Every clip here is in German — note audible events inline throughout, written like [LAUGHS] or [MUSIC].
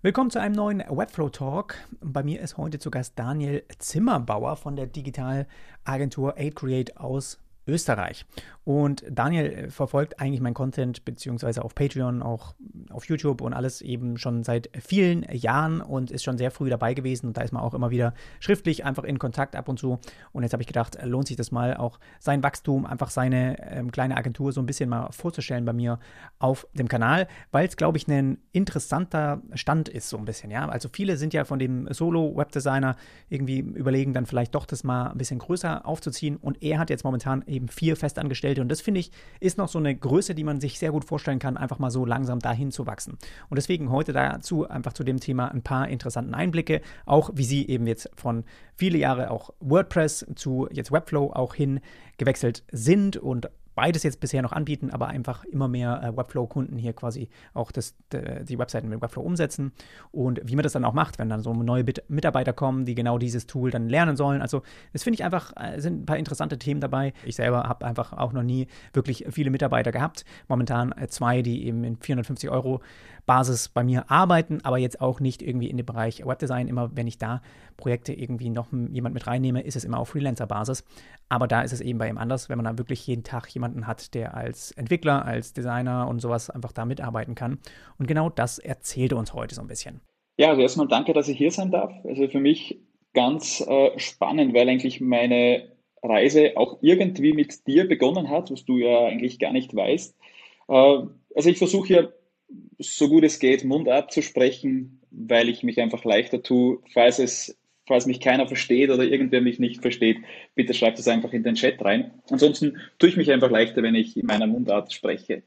Willkommen zu einem neuen Webflow Talk. Bei mir ist heute zu Gast Daniel Zimmerbauer von der Digitalagentur 8Create aus Österreich. Und Daniel äh, verfolgt eigentlich mein Content, beziehungsweise auf Patreon, auch auf YouTube und alles eben schon seit vielen Jahren und ist schon sehr früh dabei gewesen. Und da ist man auch immer wieder schriftlich einfach in Kontakt ab und zu. Und jetzt habe ich gedacht, lohnt sich das mal, auch sein Wachstum, einfach seine ähm, kleine Agentur so ein bisschen mal vorzustellen bei mir auf dem Kanal, weil es, glaube ich, ein interessanter Stand ist, so ein bisschen. Ja, also viele sind ja von dem Solo-Webdesigner irgendwie überlegen, dann vielleicht doch das mal ein bisschen größer aufzuziehen. Und er hat jetzt momentan eben eben vier Festangestellte. Und das finde ich, ist noch so eine Größe, die man sich sehr gut vorstellen kann, einfach mal so langsam dahin zu wachsen. Und deswegen heute dazu einfach zu dem Thema ein paar interessanten Einblicke, auch wie sie eben jetzt von viele Jahre auch WordPress zu jetzt Webflow auch hin gewechselt sind und beides jetzt bisher noch anbieten, aber einfach immer mehr äh, Webflow-Kunden hier quasi auch das, die Webseiten mit Webflow umsetzen und wie man das dann auch macht, wenn dann so neue Bit Mitarbeiter kommen, die genau dieses Tool dann lernen sollen. Also das finde ich einfach, äh, sind ein paar interessante Themen dabei. Ich selber habe einfach auch noch nie wirklich viele Mitarbeiter gehabt. Momentan äh, zwei, die eben in 450 Euro Basis bei mir arbeiten, aber jetzt auch nicht irgendwie in dem Bereich Webdesign. Immer wenn ich da Projekte irgendwie noch jemand mit reinnehme, ist es immer auf Freelancer-Basis. Aber da ist es eben bei ihm anders, wenn man da wirklich jeden Tag jemanden hat, der als Entwickler, als Designer und sowas einfach da mitarbeiten kann. Und genau das erzählt er uns heute so ein bisschen. Ja, also erstmal danke, dass ich hier sein darf. Also für mich ganz äh, spannend, weil eigentlich meine Reise auch irgendwie mit dir begonnen hat, was du ja eigentlich gar nicht weißt. Äh, also ich versuche ja so gut es geht Mundart zu sprechen, weil ich mich einfach leichter tue, falls es falls mich keiner versteht oder irgendwer mich nicht versteht, bitte schreibt es einfach in den Chat rein. Ansonsten tue ich mich einfach leichter, wenn ich in meiner Mundart spreche.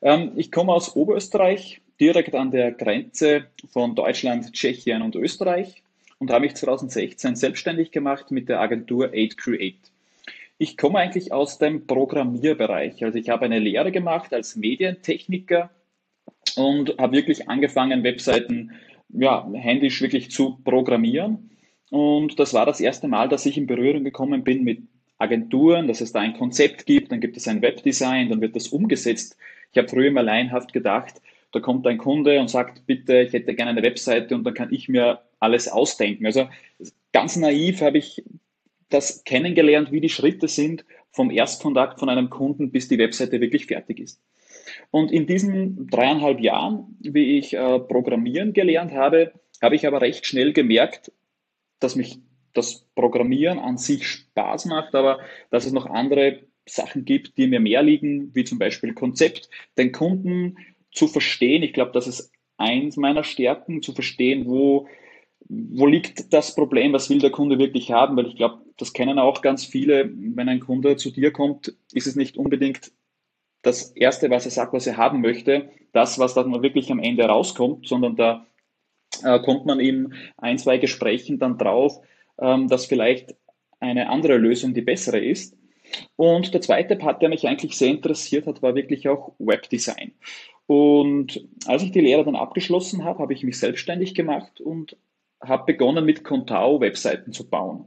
Ähm, ich komme aus Oberösterreich, direkt an der Grenze von Deutschland, Tschechien und Österreich und habe mich 2016 selbstständig gemacht mit der Agentur 8Create. Ich komme eigentlich aus dem Programmierbereich. Also ich habe eine Lehre gemacht als Medientechniker und habe wirklich angefangen, Webseiten ja, händisch wirklich zu programmieren. Und das war das erste Mal, dass ich in Berührung gekommen bin mit Agenturen, dass es da ein Konzept gibt, dann gibt es ein Webdesign, dann wird das umgesetzt. Ich habe früher immer laienhaft gedacht, da kommt ein Kunde und sagt, bitte, ich hätte gerne eine Webseite und dann kann ich mir alles ausdenken. Also ganz naiv habe ich das kennengelernt, wie die Schritte sind vom Erstkontakt von einem Kunden, bis die Webseite wirklich fertig ist. Und in diesen dreieinhalb Jahren, wie ich äh, Programmieren gelernt habe, habe ich aber recht schnell gemerkt, dass mich das Programmieren an sich Spaß macht, aber dass es noch andere Sachen gibt, die mir mehr liegen, wie zum Beispiel Konzept, den Kunden zu verstehen. Ich glaube, das ist eins meiner Stärken, zu verstehen, wo, wo liegt das Problem, was will der Kunde wirklich haben, weil ich glaube, das kennen auch ganz viele. Wenn ein Kunde zu dir kommt, ist es nicht unbedingt das Erste, was er sagt, was er haben möchte, das, was dann wirklich am Ende rauskommt, sondern da äh, kommt man in ein, zwei Gesprächen dann drauf, ähm, dass vielleicht eine andere Lösung die bessere ist. Und der zweite Part, der mich eigentlich sehr interessiert hat, war wirklich auch Webdesign. Und als ich die Lehre dann abgeschlossen habe, habe ich mich selbstständig gemacht und habe begonnen mit Contao Webseiten zu bauen.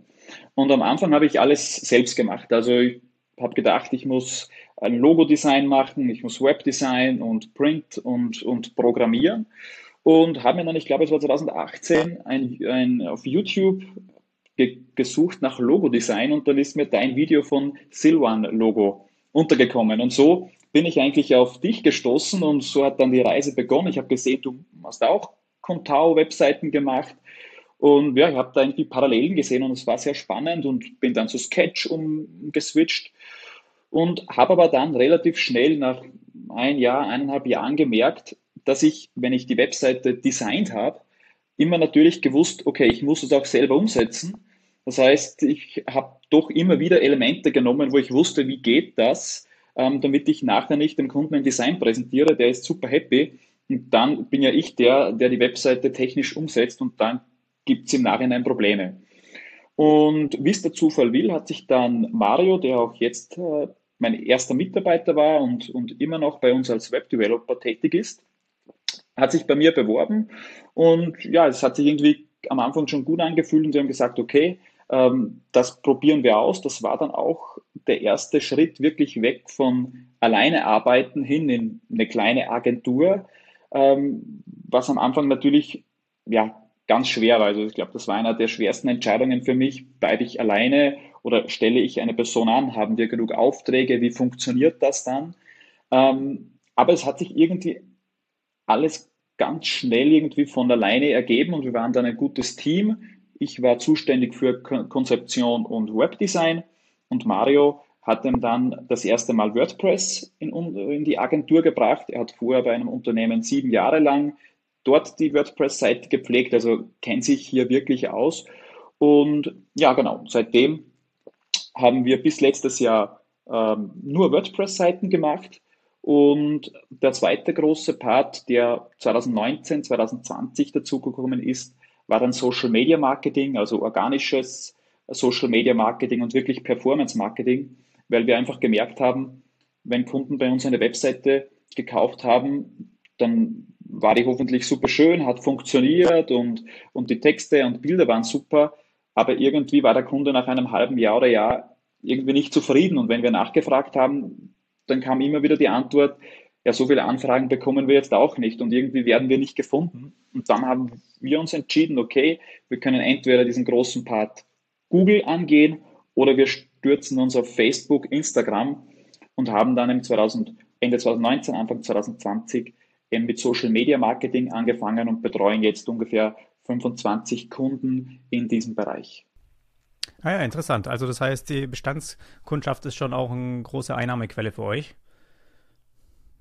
Und am Anfang habe ich alles selbst gemacht. Also ich habe gedacht, ich muss Logo-Design machen, ich muss Webdesign und Print und, und Programmieren. Und habe mir dann, ich glaube, es war 2018, ein, ein, auf YouTube ge gesucht nach Logo-Design und dann ist mir dein Video von Silvan Logo untergekommen. Und so bin ich eigentlich auf dich gestoßen und so hat dann die Reise begonnen. Ich habe gesehen, du hast auch Contao-Webseiten gemacht. Und ja, ich habe da irgendwie Parallelen gesehen und es war sehr spannend und bin dann zu Sketch umgeswitcht und habe aber dann relativ schnell nach ein Jahr, eineinhalb Jahren gemerkt, dass ich, wenn ich die Webseite designt habe, immer natürlich gewusst, okay, ich muss es auch selber umsetzen. Das heißt, ich habe doch immer wieder Elemente genommen, wo ich wusste, wie geht das, ähm, damit ich nachher nicht dem Kunden ein Design präsentiere, der ist super happy. Und dann bin ja ich der, der die Webseite technisch umsetzt und dann gibt es im Nachhinein Probleme. Und wie es der Zufall will, hat sich dann Mario, der auch jetzt äh, mein erster Mitarbeiter war und, und immer noch bei uns als Webdeveloper tätig ist, hat sich bei mir beworben und ja, es hat sich irgendwie am Anfang schon gut angefühlt und wir haben gesagt, okay, ähm, das probieren wir aus. Das war dann auch der erste Schritt wirklich weg von alleine arbeiten hin in eine kleine Agentur, ähm, was am Anfang natürlich ja, ganz schwer war. Also ich glaube, das war einer der schwersten Entscheidungen für mich. Bleibe ich alleine oder stelle ich eine Person an? Haben wir genug Aufträge? Wie funktioniert das dann? Ähm, aber es hat sich irgendwie alles ganz schnell irgendwie von alleine ergeben und wir waren dann ein gutes Team. Ich war zuständig für Konzeption und Webdesign und Mario hat ihm dann das erste Mal WordPress in, in die Agentur gebracht. Er hat vorher bei einem Unternehmen sieben Jahre lang dort die WordPress-Seite gepflegt, also kennt sich hier wirklich aus. Und ja, genau, seitdem haben wir bis letztes Jahr ähm, nur WordPress-Seiten gemacht. Und der zweite große Part, der 2019, 2020 dazugekommen ist, war dann Social Media Marketing, also organisches Social Media Marketing und wirklich Performance Marketing, weil wir einfach gemerkt haben, wenn Kunden bei uns eine Webseite gekauft haben, dann war die hoffentlich super schön, hat funktioniert und, und die Texte und Bilder waren super, aber irgendwie war der Kunde nach einem halben Jahr oder Jahr irgendwie nicht zufrieden. Und wenn wir nachgefragt haben, dann kam immer wieder die Antwort, ja, so viele Anfragen bekommen wir jetzt auch nicht und irgendwie werden wir nicht gefunden. Und dann haben wir uns entschieden, okay, wir können entweder diesen großen Part Google angehen oder wir stürzen uns auf Facebook, Instagram und haben dann im 2000, Ende 2019, Anfang 2020 eben mit Social Media Marketing angefangen und betreuen jetzt ungefähr 25 Kunden in diesem Bereich. Ah ja, interessant. Also das heißt, die Bestandskundschaft ist schon auch eine große Einnahmequelle für euch.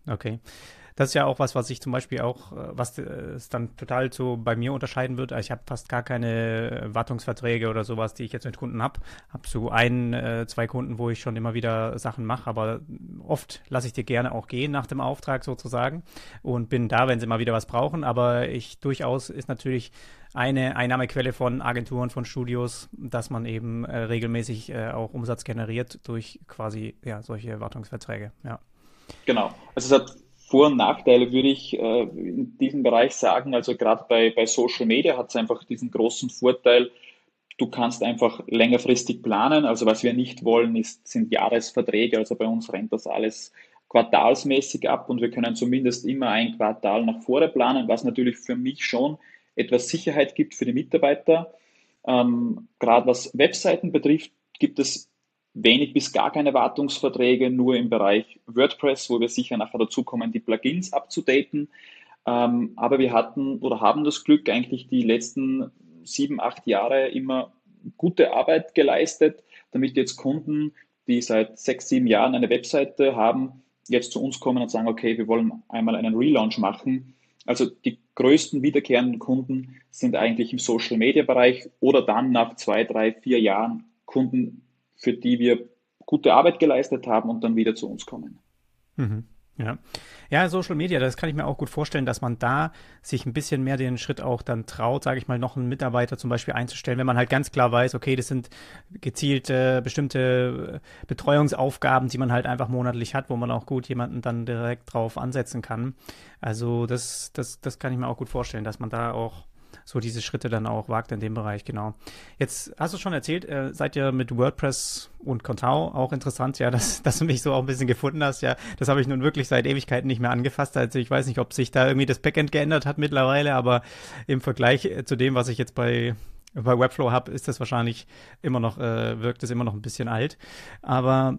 Okay. Das ist ja auch was, was ich zum Beispiel auch, äh, was äh, es dann total so bei mir unterscheiden wird. Also ich habe fast gar keine Wartungsverträge oder sowas, die ich jetzt mit Kunden habe. Habe so ein, äh, zwei Kunden, wo ich schon immer wieder Sachen mache, aber oft lasse ich dir gerne auch gehen nach dem Auftrag sozusagen und bin da, wenn sie mal wieder was brauchen. Aber ich durchaus ist natürlich eine Einnahmequelle von Agenturen, von Studios, dass man eben äh, regelmäßig äh, auch Umsatz generiert durch quasi ja, solche Wartungsverträge. Ja. Genau. Also es hat vor- und Nachteile, würde ich äh, in diesem Bereich sagen. Also gerade bei, bei Social Media hat es einfach diesen großen Vorteil, du kannst einfach längerfristig planen. Also was wir nicht wollen, ist, sind Jahresverträge. Also bei uns rennt das alles quartalsmäßig ab und wir können zumindest immer ein Quartal nach vorne planen, was natürlich für mich schon etwas Sicherheit gibt für die Mitarbeiter. Ähm, gerade was Webseiten betrifft, gibt es wenig bis gar keine Wartungsverträge, nur im Bereich WordPress, wo wir sicher nachher dazu kommen, die Plugins abzudaten. Ähm, aber wir hatten oder haben das Glück, eigentlich die letzten sieben, acht Jahre immer gute Arbeit geleistet, damit jetzt Kunden, die seit sechs, sieben Jahren eine Webseite haben, jetzt zu uns kommen und sagen, okay, wir wollen einmal einen Relaunch machen. Also die größten wiederkehrenden Kunden sind eigentlich im Social-Media-Bereich oder dann nach zwei, drei, vier Jahren Kunden, für die wir gute Arbeit geleistet haben und dann wieder zu uns kommen. Mhm. Ja. ja, Social Media, das kann ich mir auch gut vorstellen, dass man da sich ein bisschen mehr den Schritt auch dann traut, sage ich mal, noch einen Mitarbeiter zum Beispiel einzustellen, wenn man halt ganz klar weiß, okay, das sind gezielt äh, bestimmte Betreuungsaufgaben, die man halt einfach monatlich hat, wo man auch gut jemanden dann direkt drauf ansetzen kann. Also das, das, das kann ich mir auch gut vorstellen, dass man da auch so diese Schritte dann auch wagt in dem Bereich, genau. Jetzt hast du schon erzählt, äh, seid ihr mit WordPress und Contao auch interessant, ja, dass, [LAUGHS] dass du mich so auch ein bisschen gefunden hast, ja. Das habe ich nun wirklich seit Ewigkeiten nicht mehr angefasst. Also ich weiß nicht, ob sich da irgendwie das Backend geändert hat mittlerweile, aber im Vergleich äh, zu dem, was ich jetzt bei bei Webflow habe, ist das wahrscheinlich immer noch, äh, wirkt es immer noch ein bisschen alt. Aber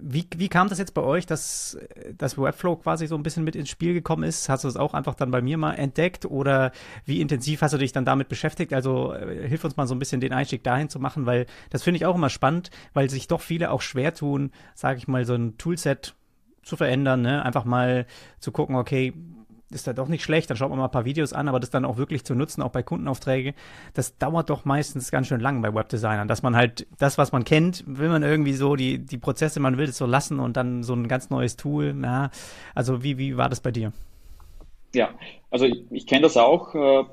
wie, wie kam das jetzt bei euch, dass, dass Webflow quasi so ein bisschen mit ins Spiel gekommen ist? Hast du das auch einfach dann bei mir mal entdeckt oder wie intensiv hast du dich dann damit beschäftigt? Also äh, hilf uns mal so ein bisschen den Einstieg dahin zu machen, weil das finde ich auch immer spannend, weil sich doch viele auch schwer tun, sage ich mal, so ein Toolset zu verändern, ne? einfach mal zu gucken, okay, ist da doch nicht schlecht, dann schaut man mal ein paar Videos an, aber das dann auch wirklich zu nutzen, auch bei Kundenaufträgen, das dauert doch meistens ganz schön lang bei Webdesignern, dass man halt das, was man kennt, will man irgendwie so, die, die Prozesse, man will es so lassen und dann so ein ganz neues Tool, ja, also wie, wie war das bei dir? Ja, also ich, ich kenne das auch, äh,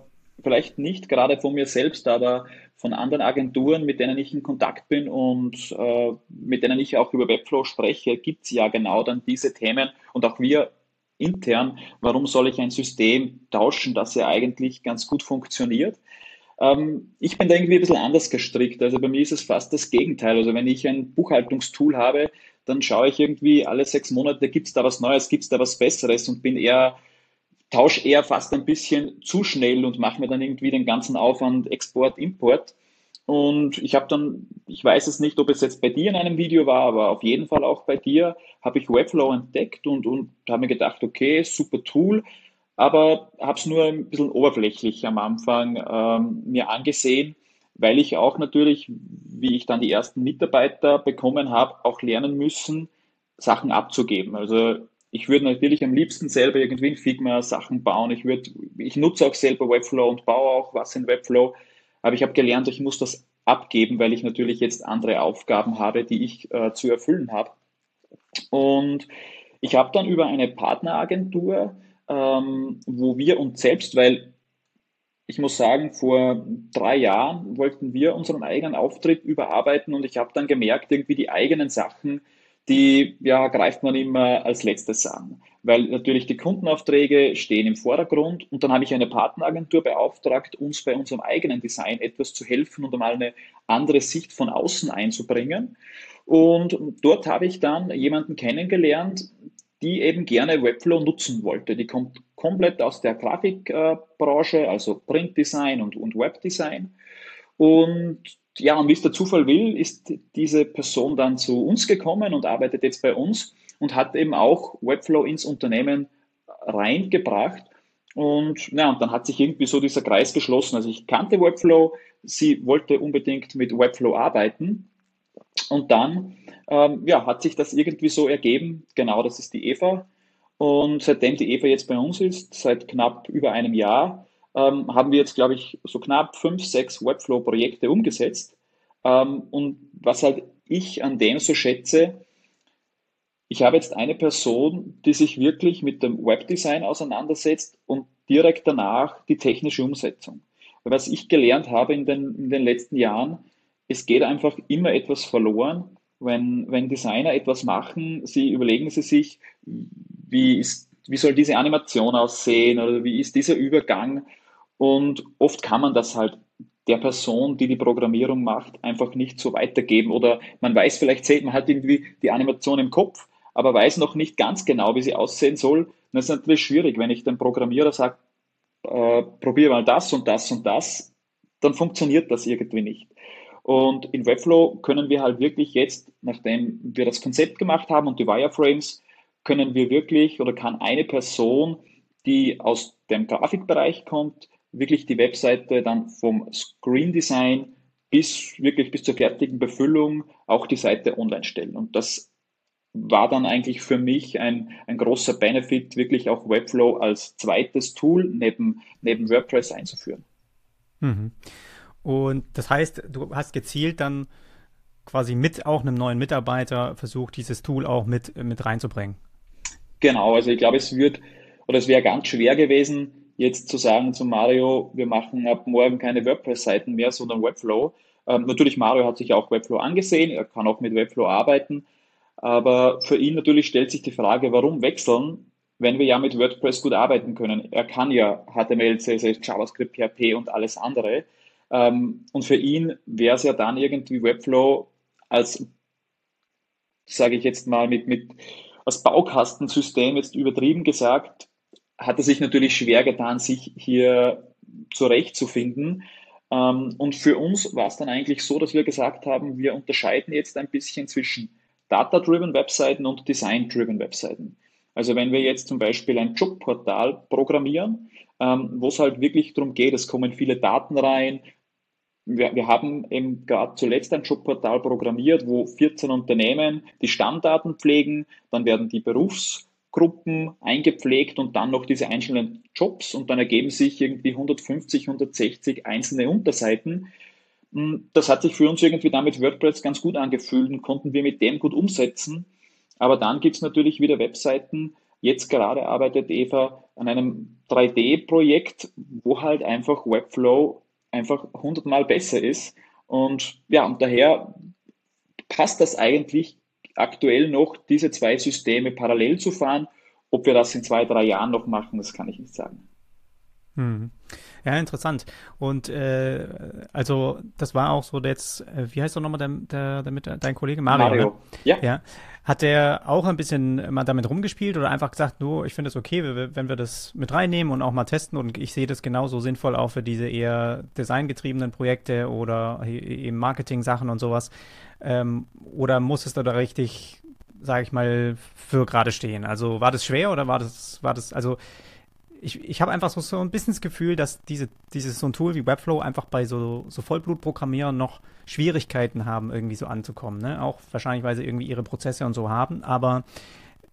vielleicht nicht gerade von mir selbst, aber von anderen Agenturen, mit denen ich in Kontakt bin und äh, mit denen ich auch über Webflow spreche, gibt es ja genau dann diese Themen und auch wir intern, warum soll ich ein System tauschen, das ja eigentlich ganz gut funktioniert. Ähm, ich bin da irgendwie ein bisschen anders gestrickt. Also bei mir ist es fast das Gegenteil. Also wenn ich ein Buchhaltungstool habe, dann schaue ich irgendwie alle sechs Monate, gibt es da was Neues, gibt es da was Besseres und bin eher tausche eher fast ein bisschen zu schnell und mache mir dann irgendwie den ganzen Aufwand Export, Import. Und ich habe dann, ich weiß es nicht, ob es jetzt bei dir in einem Video war, aber auf jeden Fall auch bei dir, habe ich Webflow entdeckt und, und habe mir gedacht, okay, super Tool, aber habe es nur ein bisschen oberflächlich am Anfang ähm, mir angesehen, weil ich auch natürlich, wie ich dann die ersten Mitarbeiter bekommen habe, auch lernen müssen, Sachen abzugeben. Also ich würde natürlich am liebsten selber irgendwie in Figma Sachen bauen. Ich würde, ich nutze auch selber Webflow und baue auch was in Webflow. Aber ich habe gelernt, ich muss das abgeben, weil ich natürlich jetzt andere Aufgaben habe, die ich äh, zu erfüllen habe. Und ich habe dann über eine Partneragentur, ähm, wo wir uns selbst, weil ich muss sagen, vor drei Jahren wollten wir unseren eigenen Auftritt überarbeiten und ich habe dann gemerkt, irgendwie die eigenen Sachen, die ja, greift man immer als letztes an, weil natürlich die Kundenaufträge stehen im Vordergrund und dann habe ich eine Partneragentur beauftragt, uns bei unserem eigenen Design etwas zu helfen und einmal eine andere Sicht von außen einzubringen. Und dort habe ich dann jemanden kennengelernt, die eben gerne Webflow nutzen wollte. Die kommt komplett aus der Grafikbranche, also Printdesign und, und Webdesign. Und ja, und wie es der Zufall will, ist diese Person dann zu uns gekommen und arbeitet jetzt bei uns und hat eben auch Webflow ins Unternehmen reingebracht. Und, ja, und dann hat sich irgendwie so dieser Kreis geschlossen. Also ich kannte Webflow, sie wollte unbedingt mit Webflow arbeiten. Und dann ähm, ja, hat sich das irgendwie so ergeben. Genau, das ist die Eva. Und seitdem die Eva jetzt bei uns ist, seit knapp über einem Jahr, ähm, haben wir jetzt, glaube ich, so knapp fünf, sechs Webflow-Projekte umgesetzt. Ähm, und was halt ich an dem so schätze, ich habe jetzt eine Person, die sich wirklich mit dem Webdesign auseinandersetzt und direkt danach die technische Umsetzung. Was ich gelernt habe in den, in den letzten Jahren, es geht einfach immer etwas verloren, wenn, wenn Designer etwas machen, sie überlegen sie sich, wie, ist, wie soll diese Animation aussehen oder wie ist dieser Übergang und oft kann man das halt der Person, die die Programmierung macht, einfach nicht so weitergeben. Oder man weiß vielleicht, man hat irgendwie die Animation im Kopf, aber weiß noch nicht ganz genau, wie sie aussehen soll. das ist natürlich schwierig, wenn ich dem Programmierer sage, äh, probiere mal das und das und das, dann funktioniert das irgendwie nicht. Und in Webflow können wir halt wirklich jetzt, nachdem wir das Konzept gemacht haben und die Wireframes, können wir wirklich oder kann eine Person, die aus dem Grafikbereich kommt, wirklich die Webseite dann vom Screen Design bis wirklich bis zur fertigen Befüllung auch die Seite online stellen. Und das war dann eigentlich für mich ein, ein großer Benefit, wirklich auch Webflow als zweites Tool neben, neben WordPress einzuführen. Mhm. Und das heißt, du hast gezielt dann quasi mit auch einem neuen Mitarbeiter versucht, dieses Tool auch mit, mit reinzubringen. Genau, also ich glaube, es wird oder es wäre ganz schwer gewesen, jetzt zu sagen zu Mario, wir machen ab morgen keine WordPress-Seiten mehr, sondern Webflow. Ähm, natürlich, Mario hat sich auch Webflow angesehen, er kann auch mit Webflow arbeiten, aber für ihn natürlich stellt sich die Frage, warum wechseln, wenn wir ja mit WordPress gut arbeiten können. Er kann ja HTML, CSS, JavaScript, PHP und alles andere. Ähm, und für ihn wäre es ja dann irgendwie Webflow als, sage ich jetzt mal, mit, mit als Baukastensystem jetzt übertrieben gesagt, hat er sich natürlich schwer getan, sich hier zurechtzufinden. Ähm, und für uns war es dann eigentlich so, dass wir gesagt haben, wir unterscheiden jetzt ein bisschen zwischen Data-driven Webseiten und Design-driven Webseiten. Also wenn wir jetzt zum Beispiel ein Jobportal programmieren, ähm, wo es halt wirklich darum geht, es kommen viele Daten rein. Wir, wir haben eben gerade zuletzt ein Jobportal programmiert, wo 14 Unternehmen die Stammdaten pflegen, dann werden die Berufs- Gruppen eingepflegt und dann noch diese einzelnen Jobs und dann ergeben sich irgendwie 150, 160 einzelne Unterseiten. Hm, das hat sich für uns irgendwie damit WordPress ganz gut angefühlt und konnten wir mit dem gut umsetzen. Aber dann gibt es natürlich wieder Webseiten. Jetzt gerade arbeitet Eva an einem 3D-Projekt, wo halt einfach Webflow einfach hundertmal besser ist. Und ja, und daher passt das eigentlich aktuell noch diese zwei Systeme parallel zu fahren. Ob wir das in zwei, drei Jahren noch machen, das kann ich nicht sagen. Hm. Ja, interessant. Und äh, also das war auch so jetzt, äh, wie heißt doch nochmal der, der, der, dein Kollege Mario? Mario. Ne? Ja. ja. Hat der auch ein bisschen mal damit rumgespielt oder einfach gesagt, nur ich finde es okay, wenn wir das mit reinnehmen und auch mal testen und ich sehe das genauso sinnvoll auch für diese eher designgetriebenen Projekte oder eben Marketing-Sachen und sowas. Ähm, oder musstest du da richtig, sage ich mal, für gerade stehen? Also war das schwer oder war das, war das, also ich, ich habe einfach so, so ein bisschen das Gefühl, dass diese, dieses so ein Tool wie Webflow einfach bei so, so Vollblutprogrammierern noch Schwierigkeiten haben, irgendwie so anzukommen. Ne? Auch wahrscheinlich, weil sie irgendwie ihre Prozesse und so haben. Aber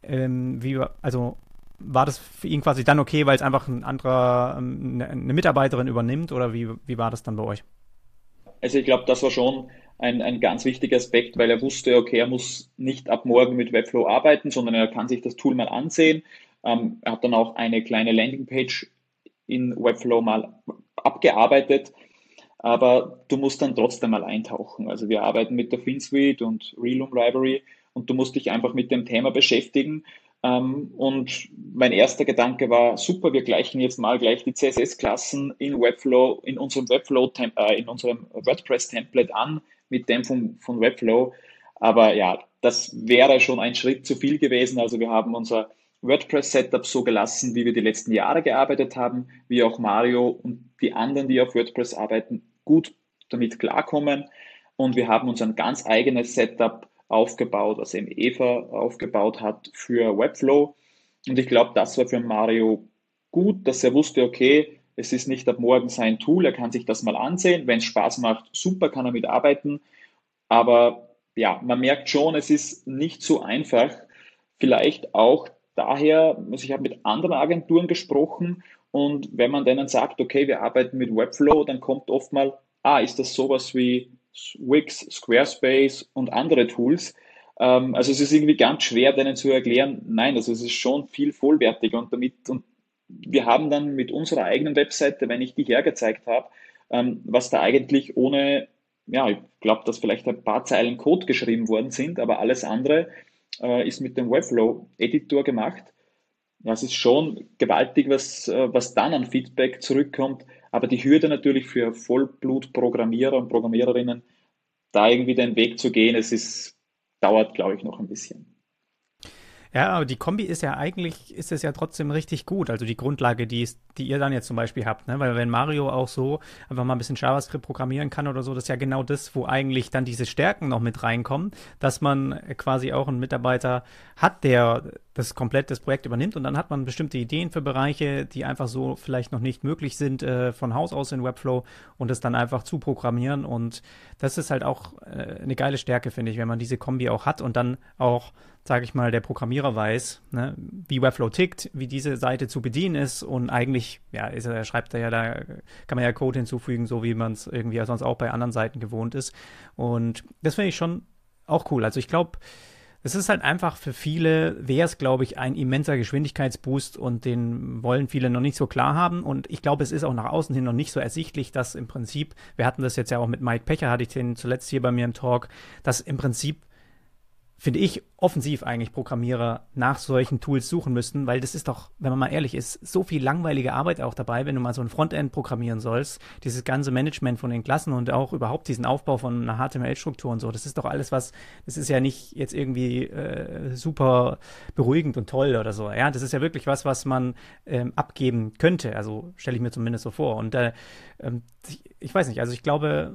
ähm, wie, also war das für ihn quasi dann okay, weil es einfach ein anderer, eine, eine Mitarbeiterin übernimmt oder wie, wie war das dann bei euch? Also ich glaube, das war schon ein, ein ganz wichtiger Aspekt, weil er wusste, okay, er muss nicht ab morgen mit Webflow arbeiten, sondern er kann sich das Tool mal ansehen ähm, er hat dann auch eine kleine Landingpage in Webflow mal abgearbeitet, aber du musst dann trotzdem mal eintauchen. Also wir arbeiten mit der FinSuite und Realum Library und du musst dich einfach mit dem Thema beschäftigen. Ähm, und mein erster Gedanke war, super, wir gleichen jetzt mal gleich die CSS-Klassen in Webflow, in unserem Webflow, äh, in unserem WordPress-Template an mit dem von, von Webflow. Aber ja, das wäre schon ein Schritt zu viel gewesen. Also wir haben unser WordPress-Setup so gelassen, wie wir die letzten Jahre gearbeitet haben, wie auch Mario und die anderen, die auf WordPress arbeiten, gut damit klarkommen. Und wir haben uns ein ganz eigenes Setup aufgebaut, was eben Eva aufgebaut hat für Webflow. Und ich glaube, das war für Mario gut, dass er wusste, okay, es ist nicht ab morgen sein Tool, er kann sich das mal ansehen. Wenn es Spaß macht, super, kann er mitarbeiten. Aber ja, man merkt schon, es ist nicht so einfach, vielleicht auch daher, also ich habe mit anderen Agenturen gesprochen und wenn man denen sagt, okay, wir arbeiten mit Webflow, dann kommt oft mal, ah, ist das sowas wie Wix, Squarespace und andere Tools? Ähm, also es ist irgendwie ganz schwer, denen zu erklären, nein, also es ist schon viel vollwertiger und damit, und wir haben dann mit unserer eigenen Webseite, wenn ich die hergezeigt habe, ähm, was da eigentlich ohne, ja, ich glaube, dass vielleicht ein paar Zeilen Code geschrieben worden sind, aber alles andere äh, ist mit dem Webflow-Editor gemacht. Ja, es ist schon gewaltig, was, äh, was dann an Feedback zurückkommt. Aber die Hürde natürlich für Vollblut-Programmierer und Programmiererinnen, da irgendwie den Weg zu gehen, es ist, dauert, glaube ich, noch ein bisschen. Ja, aber die Kombi ist ja eigentlich, ist es ja trotzdem richtig gut. Also die Grundlage, die, ist, die ihr dann jetzt zum Beispiel habt, ne? Weil wenn Mario auch so einfach mal ein bisschen JavaScript programmieren kann oder so, das ist ja genau das, wo eigentlich dann diese Stärken noch mit reinkommen, dass man quasi auch einen Mitarbeiter hat, der das komplett das Projekt übernimmt und dann hat man bestimmte Ideen für Bereiche, die einfach so vielleicht noch nicht möglich sind äh, von Haus aus in Webflow und das dann einfach zu programmieren und das ist halt auch äh, eine geile Stärke, finde ich, wenn man diese Kombi auch hat und dann auch, sage ich mal, der Programmierer weiß, ne, wie Webflow tickt, wie diese Seite zu bedienen ist und eigentlich, ja, ist er, schreibt er ja da, kann man ja Code hinzufügen, so wie man es irgendwie sonst auch bei anderen Seiten gewohnt ist und das finde ich schon auch cool. Also ich glaube, es ist halt einfach für viele, wäre es, glaube ich, ein immenser Geschwindigkeitsboost und den wollen viele noch nicht so klar haben. Und ich glaube, es ist auch nach außen hin noch nicht so ersichtlich, dass im Prinzip, wir hatten das jetzt ja auch mit Mike Pecher, hatte ich den zuletzt hier bei mir im Talk, dass im Prinzip finde ich, offensiv eigentlich Programmierer nach solchen Tools suchen müssten, weil das ist doch, wenn man mal ehrlich ist, so viel langweilige Arbeit auch dabei, wenn du mal so ein Frontend programmieren sollst, dieses ganze Management von den Klassen und auch überhaupt diesen Aufbau von einer HTML-Struktur und so, das ist doch alles was, das ist ja nicht jetzt irgendwie äh, super beruhigend und toll oder so, ja, das ist ja wirklich was, was man ähm, abgeben könnte, also stelle ich mir zumindest so vor und äh, ähm, ich weiß nicht, also ich glaube,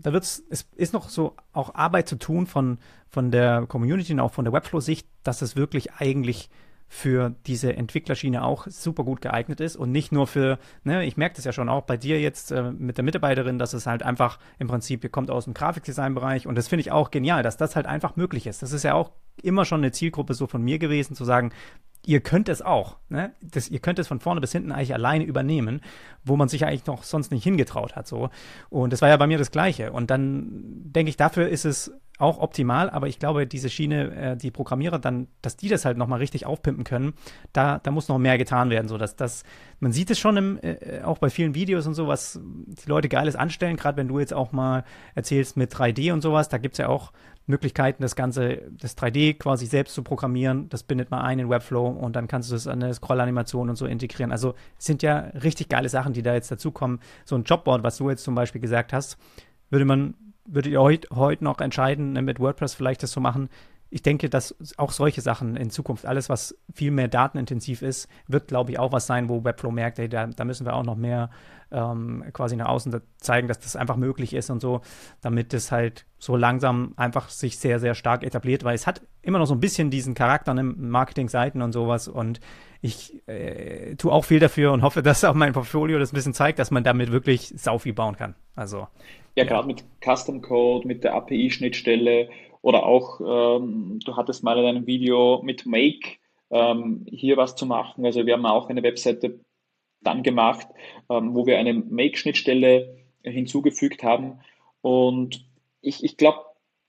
da wird's, es ist noch so auch Arbeit zu tun von, von der Community und auch von der Webflow-Sicht, dass es wirklich eigentlich für diese Entwicklerschiene auch super gut geeignet ist und nicht nur für, ne, ich merke das ja schon auch bei dir jetzt äh, mit der Mitarbeiterin, dass es halt einfach im Prinzip, ihr kommt aus dem Grafikdesign-Bereich und das finde ich auch genial, dass das halt einfach möglich ist. Das ist ja auch immer schon eine Zielgruppe so von mir gewesen, zu sagen, ihr könnt es auch. Ne? Das, ihr könnt es von vorne bis hinten eigentlich alleine übernehmen, wo man sich eigentlich noch sonst nicht hingetraut hat. So. Und das war ja bei mir das Gleiche. Und dann denke ich, dafür ist es auch optimal, aber ich glaube, diese Schiene, äh, die Programmierer dann, dass die das halt nochmal richtig aufpimpen können, da, da muss noch mehr getan werden, so dass das, man sieht es schon im, äh, auch bei vielen Videos und so, was die Leute Geiles anstellen, gerade wenn du jetzt auch mal erzählst mit 3D und sowas, da gibt's ja auch Möglichkeiten, das Ganze, das 3D quasi selbst zu programmieren. Das bindet man ein in Webflow und dann kannst du es an eine Scroll-Animation und so integrieren. Also sind ja richtig geile Sachen, die da jetzt dazukommen. So ein Jobboard, was du jetzt zum Beispiel gesagt hast, würde man, würdet ihr heute heut noch entscheiden, mit WordPress vielleicht das zu machen? Ich denke, dass auch solche Sachen in Zukunft, alles, was viel mehr datenintensiv ist, wird, glaube ich, auch was sein, wo Webflow merkt, ey, da, da müssen wir auch noch mehr ähm, quasi nach außen zeigen, dass das einfach möglich ist und so, damit es halt so langsam einfach sich sehr, sehr stark etabliert, weil es hat immer noch so ein bisschen diesen Charakter in ne, Marketing-Seiten und sowas und ich äh, tue auch viel dafür und hoffe, dass auch mein Portfolio das ein bisschen zeigt, dass man damit wirklich sau viel bauen kann. Also ja. gerade mit Custom Code, mit der API-Schnittstelle oder auch, ähm, du hattest mal in einem Video mit Make ähm, hier was zu machen. Also wir haben auch eine Webseite dann gemacht, ähm, wo wir eine Make-Schnittstelle hinzugefügt haben. Und ich, ich glaube,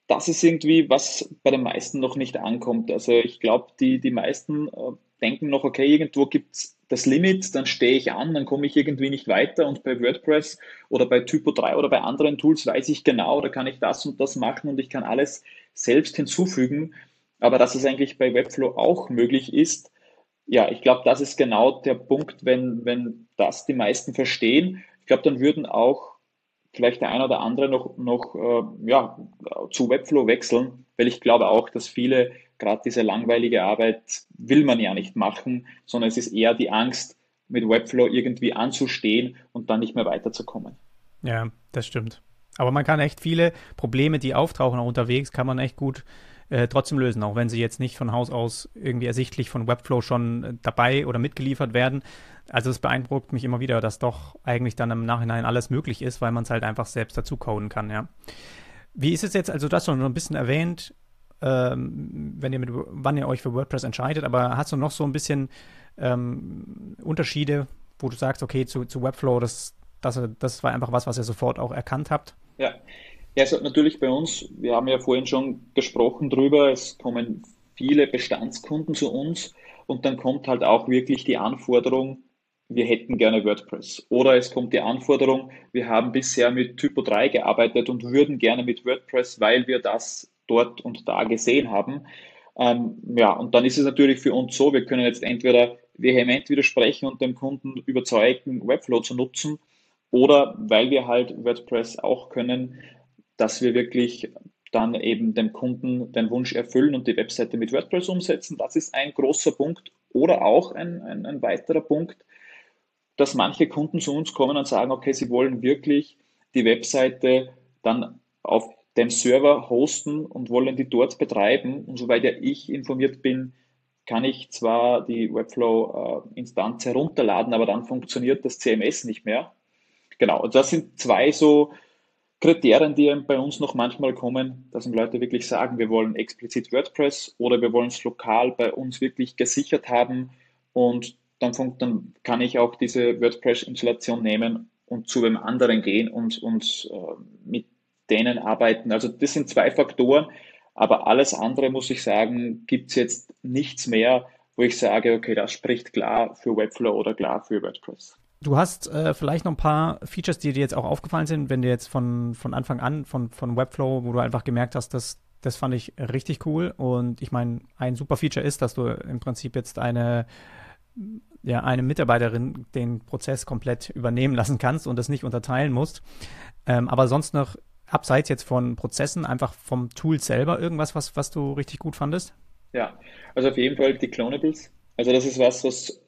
das ist irgendwie, was bei den meisten noch nicht ankommt. Also ich glaube, die, die meisten äh, denken noch, okay, irgendwo gibt es das Limit, dann stehe ich an, dann komme ich irgendwie nicht weiter. Und bei WordPress oder bei Typo 3 oder bei anderen Tools weiß ich genau, da kann ich das und das machen und ich kann alles selbst hinzufügen. Aber dass es eigentlich bei Webflow auch möglich ist, ja, ich glaube, das ist genau der Punkt, wenn, wenn das die meisten verstehen. Ich glaube, dann würden auch vielleicht der eine oder andere noch, noch äh, ja, zu Webflow wechseln, weil ich glaube auch, dass viele gerade diese langweilige Arbeit will man ja nicht machen, sondern es ist eher die Angst, mit Webflow irgendwie anzustehen und dann nicht mehr weiterzukommen. Ja, das stimmt. Aber man kann echt viele Probleme, die auftauchen auch unterwegs, kann man echt gut äh, trotzdem lösen, auch wenn sie jetzt nicht von Haus aus irgendwie ersichtlich von Webflow schon äh, dabei oder mitgeliefert werden. Also es beeindruckt mich immer wieder, dass doch eigentlich dann im Nachhinein alles möglich ist, weil man es halt einfach selbst dazu coden kann, ja. Wie ist es jetzt, also das schon ein bisschen erwähnt, ähm, wenn ihr mit, wann ihr euch für WordPress entscheidet, aber hast du noch so ein bisschen ähm, Unterschiede, wo du sagst, okay, zu, zu Webflow, das, das, das war einfach was, was ihr sofort auch erkannt habt? Ja. Ja, also natürlich bei uns, wir haben ja vorhin schon gesprochen drüber, es kommen viele Bestandskunden zu uns und dann kommt halt auch wirklich die Anforderung, wir hätten gerne WordPress. Oder es kommt die Anforderung, wir haben bisher mit Typo 3 gearbeitet und würden gerne mit WordPress, weil wir das dort und da gesehen haben. Ähm, ja, und dann ist es natürlich für uns so, wir können jetzt entweder vehement widersprechen und dem Kunden überzeugen, Webflow zu nutzen, oder weil wir halt WordPress auch können, dass wir wirklich dann eben dem Kunden den Wunsch erfüllen und die Webseite mit WordPress umsetzen. Das ist ein großer Punkt. Oder auch ein, ein, ein weiterer Punkt, dass manche Kunden zu uns kommen und sagen, okay, sie wollen wirklich die Webseite dann auf dem Server hosten und wollen die dort betreiben. Und soweit ja ich informiert bin, kann ich zwar die Webflow-Instanz herunterladen, aber dann funktioniert das CMS nicht mehr. Genau, das sind zwei so Kriterien, die bei uns noch manchmal kommen, dass Leute wirklich sagen, wir wollen explizit WordPress oder wir wollen es lokal bei uns wirklich gesichert haben und dann, dann kann ich auch diese WordPress-Installation nehmen und zu einem anderen gehen und, und äh, mit denen arbeiten. Also das sind zwei Faktoren, aber alles andere muss ich sagen, gibt es jetzt nichts mehr, wo ich sage, okay, das spricht klar für Webflow oder klar für WordPress. Du hast äh, vielleicht noch ein paar Features, die dir jetzt auch aufgefallen sind, wenn du jetzt von, von Anfang an von, von Webflow, wo du einfach gemerkt hast, dass das fand ich richtig cool. Und ich meine, ein super Feature ist, dass du im Prinzip jetzt eine, ja, eine Mitarbeiterin den Prozess komplett übernehmen lassen kannst und das nicht unterteilen musst. Ähm, aber sonst noch, abseits jetzt von Prozessen, einfach vom Tool selber, irgendwas, was, was du richtig gut fandest? Ja, also auf jeden Fall die Clonables. Also das ist was, was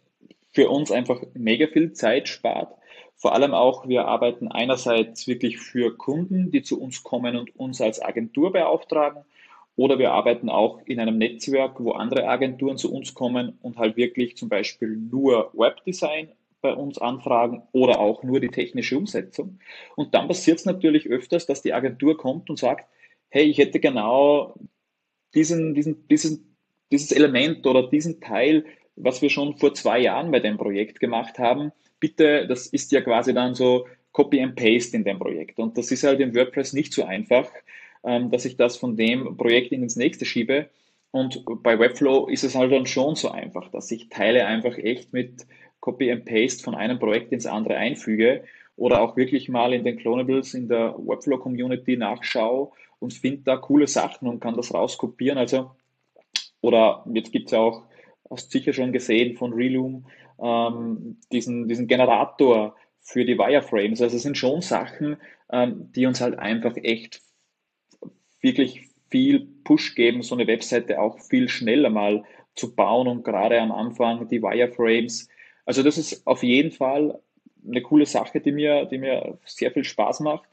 für uns einfach mega viel Zeit spart. Vor allem auch, wir arbeiten einerseits wirklich für Kunden, die zu uns kommen und uns als Agentur beauftragen. Oder wir arbeiten auch in einem Netzwerk, wo andere Agenturen zu uns kommen und halt wirklich zum Beispiel nur Webdesign bei uns anfragen oder auch nur die technische Umsetzung. Und dann passiert es natürlich öfters, dass die Agentur kommt und sagt, hey, ich hätte genau diesen, diesen, diesen, dieses Element oder diesen Teil was wir schon vor zwei Jahren bei dem Projekt gemacht haben. Bitte, das ist ja quasi dann so Copy and Paste in dem Projekt. Und das ist halt in WordPress nicht so einfach, ähm, dass ich das von dem Projekt ins nächste schiebe. Und bei Webflow ist es halt dann schon so einfach, dass ich Teile einfach echt mit Copy and Paste von einem Projekt ins andere einfüge oder auch wirklich mal in den Clonables in der Webflow Community nachschaue und finde da coole Sachen und kann das rauskopieren. Also, oder jetzt gibt es ja auch, hast sicher schon gesehen von Reloom, ähm, diesen, diesen Generator für die Wireframes. Also es sind schon Sachen, ähm, die uns halt einfach echt wirklich viel Push geben, so eine Webseite auch viel schneller mal zu bauen und gerade am Anfang die Wireframes. Also das ist auf jeden Fall eine coole Sache, die mir, die mir sehr viel Spaß macht.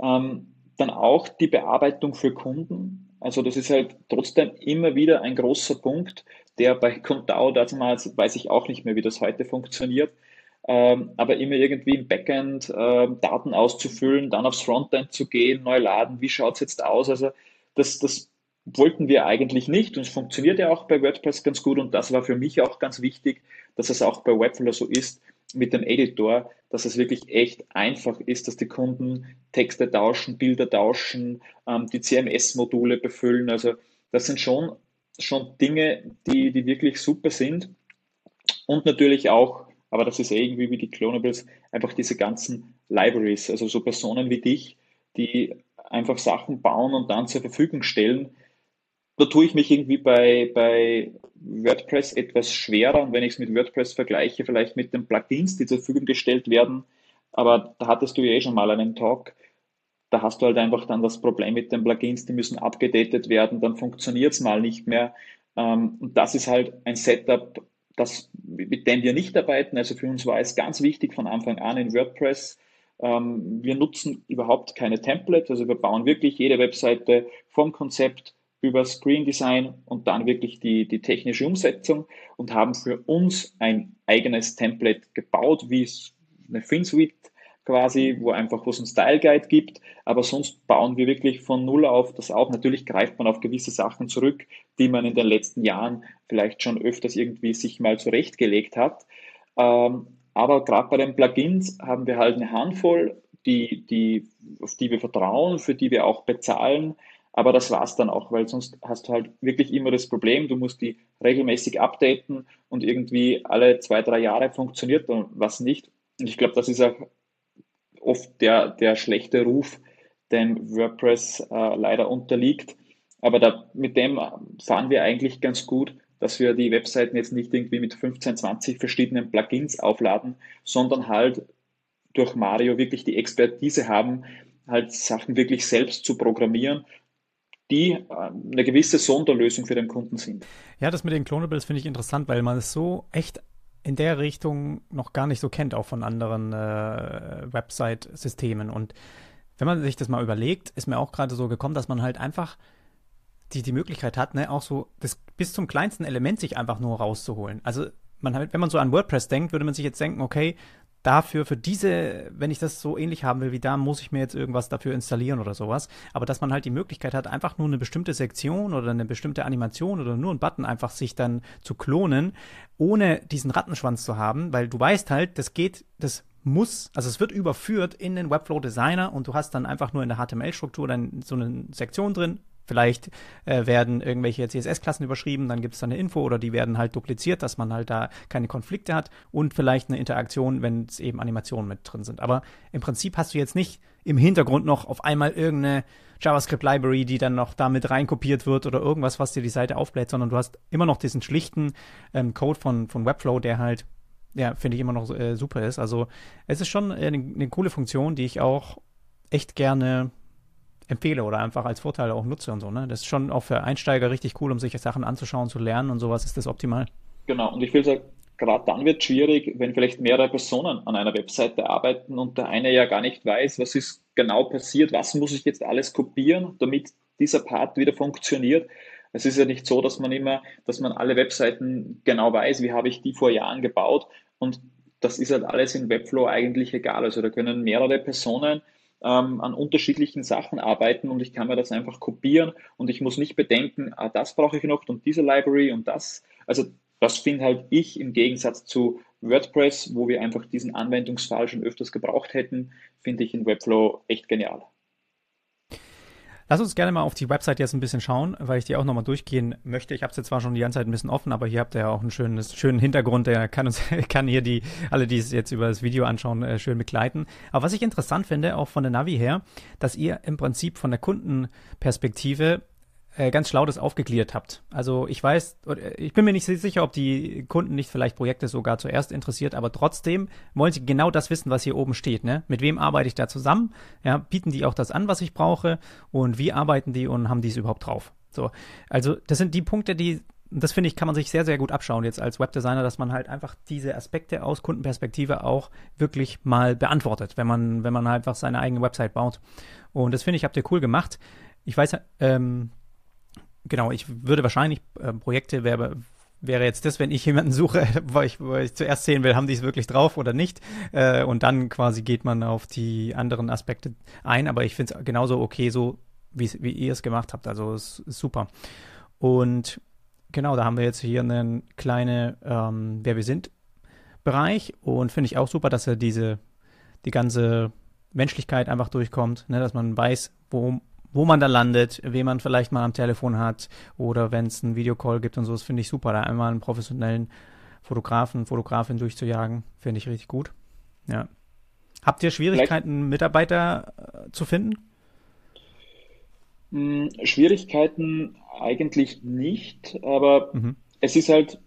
Ähm, dann auch die Bearbeitung für Kunden. Also das ist halt trotzdem immer wieder ein großer Punkt, der bei Contao damals, weiß ich auch nicht mehr, wie das heute funktioniert, ähm, aber immer irgendwie im Backend äh, Daten auszufüllen, dann aufs Frontend zu gehen, neu laden, wie schaut es jetzt aus? Also das, das wollten wir eigentlich nicht und es funktioniert ja auch bei WordPress ganz gut und das war für mich auch ganz wichtig, dass es auch bei Webflow so ist mit dem Editor, dass es wirklich echt einfach ist, dass die Kunden Texte tauschen, Bilder tauschen, ähm, die CMS-Module befüllen. Also das sind schon, schon Dinge, die, die wirklich super sind. Und natürlich auch, aber das ist irgendwie wie die Clonables, einfach diese ganzen Libraries, also so Personen wie dich, die einfach Sachen bauen und dann zur Verfügung stellen. Da tue ich mich irgendwie bei, bei WordPress etwas schwerer. Und wenn ich es mit WordPress vergleiche, vielleicht mit den Plugins, die zur Verfügung gestellt werden, aber da hattest du ja eh schon mal einen Talk, da hast du halt einfach dann das Problem mit den Plugins, die müssen abgedatet werden, dann funktioniert es mal nicht mehr. Ähm, und das ist halt ein Setup, das, mit dem wir nicht arbeiten. Also für uns war es ganz wichtig von Anfang an in WordPress, ähm, wir nutzen überhaupt keine Templates, also wir bauen wirklich jede Webseite vom Konzept über Screen Design und dann wirklich die, die technische Umsetzung und haben für uns ein eigenes Template gebaut, wie es eine FinSuite quasi, wo einfach was ein Style Guide gibt, aber sonst bauen wir wirklich von Null auf das auf. Natürlich greift man auf gewisse Sachen zurück, die man in den letzten Jahren vielleicht schon öfters irgendwie sich mal zurechtgelegt hat. Ähm, aber gerade bei den Plugins haben wir halt eine Handvoll, die, die, auf die wir vertrauen, für die wir auch bezahlen. Aber das war's dann auch, weil sonst hast du halt wirklich immer das Problem, du musst die regelmäßig updaten und irgendwie alle zwei, drei Jahre funktioniert dann was nicht. Und ich glaube, das ist auch oft der, der schlechte Ruf, dem WordPress äh, leider unterliegt. Aber da, mit dem fahren wir eigentlich ganz gut dass wir die Webseiten jetzt nicht irgendwie mit 15, 20 verschiedenen Plugins aufladen, sondern halt durch Mario wirklich die Expertise haben, halt Sachen wirklich selbst zu programmieren, die äh, eine gewisse Sonderlösung für den Kunden sind. Ja, das mit den Clonables finde ich interessant, weil man es so echt in der Richtung noch gar nicht so kennt, auch von anderen äh, Website-Systemen. Und wenn man sich das mal überlegt, ist mir auch gerade so gekommen, dass man halt einfach die die Möglichkeit hat, ne, auch so das bis zum kleinsten Element sich einfach nur rauszuholen. Also man halt, wenn man so an WordPress denkt, würde man sich jetzt denken, okay, dafür, für diese, wenn ich das so ähnlich haben will wie da, muss ich mir jetzt irgendwas dafür installieren oder sowas. Aber dass man halt die Möglichkeit hat, einfach nur eine bestimmte Sektion oder eine bestimmte Animation oder nur einen Button einfach sich dann zu klonen, ohne diesen Rattenschwanz zu haben, weil du weißt halt, das geht, das muss, also es wird überführt in den Webflow Designer und du hast dann einfach nur in der HTML-Struktur dann so eine Sektion drin, Vielleicht äh, werden irgendwelche CSS-Klassen überschrieben, dann gibt es da eine Info oder die werden halt dupliziert, dass man halt da keine Konflikte hat und vielleicht eine Interaktion, wenn es eben Animationen mit drin sind. Aber im Prinzip hast du jetzt nicht im Hintergrund noch auf einmal irgendeine JavaScript-Library, die dann noch damit reinkopiert wird oder irgendwas, was dir die Seite aufbläht, sondern du hast immer noch diesen schlichten ähm, Code von, von Webflow, der halt, ja, finde ich immer noch äh, super ist. Also es ist schon eine, eine coole Funktion, die ich auch echt gerne empfehle oder einfach als Vorteil auch nutze und so. Ne? Das ist schon auch für Einsteiger richtig cool, um sich Sachen anzuschauen, zu lernen und sowas ist das optimal. Genau, und ich will sagen, gerade dann wird es schwierig, wenn vielleicht mehrere Personen an einer Webseite arbeiten und der eine ja gar nicht weiß, was ist genau passiert, was muss ich jetzt alles kopieren, damit dieser Part wieder funktioniert. Es ist ja nicht so, dass man immer, dass man alle Webseiten genau weiß, wie habe ich die vor Jahren gebaut und das ist halt alles in Webflow eigentlich egal. Also da können mehrere Personen ähm, an unterschiedlichen Sachen arbeiten und ich kann mir das einfach kopieren und ich muss nicht bedenken, ah, das brauche ich noch und diese Library und das. Also das finde halt ich im Gegensatz zu WordPress, wo wir einfach diesen Anwendungsfall schon öfters gebraucht hätten, finde ich in Webflow echt genial. Lass uns gerne mal auf die Website jetzt ein bisschen schauen, weil ich die auch nochmal durchgehen möchte. Ich habe es jetzt zwar schon die ganze Zeit ein bisschen offen, aber hier habt ihr ja auch einen schönen, schönen Hintergrund, der kann uns, [LAUGHS] kann hier die, alle, die es jetzt über das Video anschauen, äh, schön begleiten. Aber was ich interessant finde, auch von der Navi her, dass ihr im Prinzip von der Kundenperspektive äh, ganz schlau das aufgegliedert habt. Also ich weiß, ich bin mir nicht sicher, ob die Kunden nicht vielleicht Projekte sogar zuerst interessiert, aber trotzdem wollen sie genau das wissen, was hier oben steht. Ne? Mit wem arbeite ich da zusammen? Ja, bieten die auch das an, was ich brauche? Und wie arbeiten die und haben die es überhaupt drauf? So, also das sind die Punkte, die das finde ich, kann man sich sehr, sehr gut abschauen jetzt als Webdesigner, dass man halt einfach diese Aspekte aus Kundenperspektive auch wirklich mal beantwortet, wenn man, wenn man halt einfach seine eigene Website baut. Und das finde ich, habt ihr cool gemacht. Ich weiß, ähm, genau, ich würde wahrscheinlich äh, Projekte wäre wäre jetzt das, wenn ich jemanden suche, [LAUGHS] wo ich, wo ich zuerst sehen will, haben die es wirklich drauf oder nicht. Äh, und dann quasi geht man auf die anderen Aspekte ein. Aber ich finde es genauso okay, so wie, wie ihr es gemacht habt. Also es ist super. Und genau, da haben wir jetzt hier einen kleinen ähm, Wer wir sind Bereich und finde ich auch super, dass er diese die ganze Menschlichkeit einfach durchkommt, ne, dass man weiß, wo wo man da landet, wen man vielleicht mal am Telefon hat oder wenn es einen Videocall gibt und so, das finde ich super, da einmal einen professionellen Fotografen, Fotografin durchzujagen, finde ich richtig gut. Ja. Habt ihr Schwierigkeiten, Mitarbeiter äh, zu finden? Hm, Schwierigkeiten eigentlich nicht, aber mhm. es ist halt,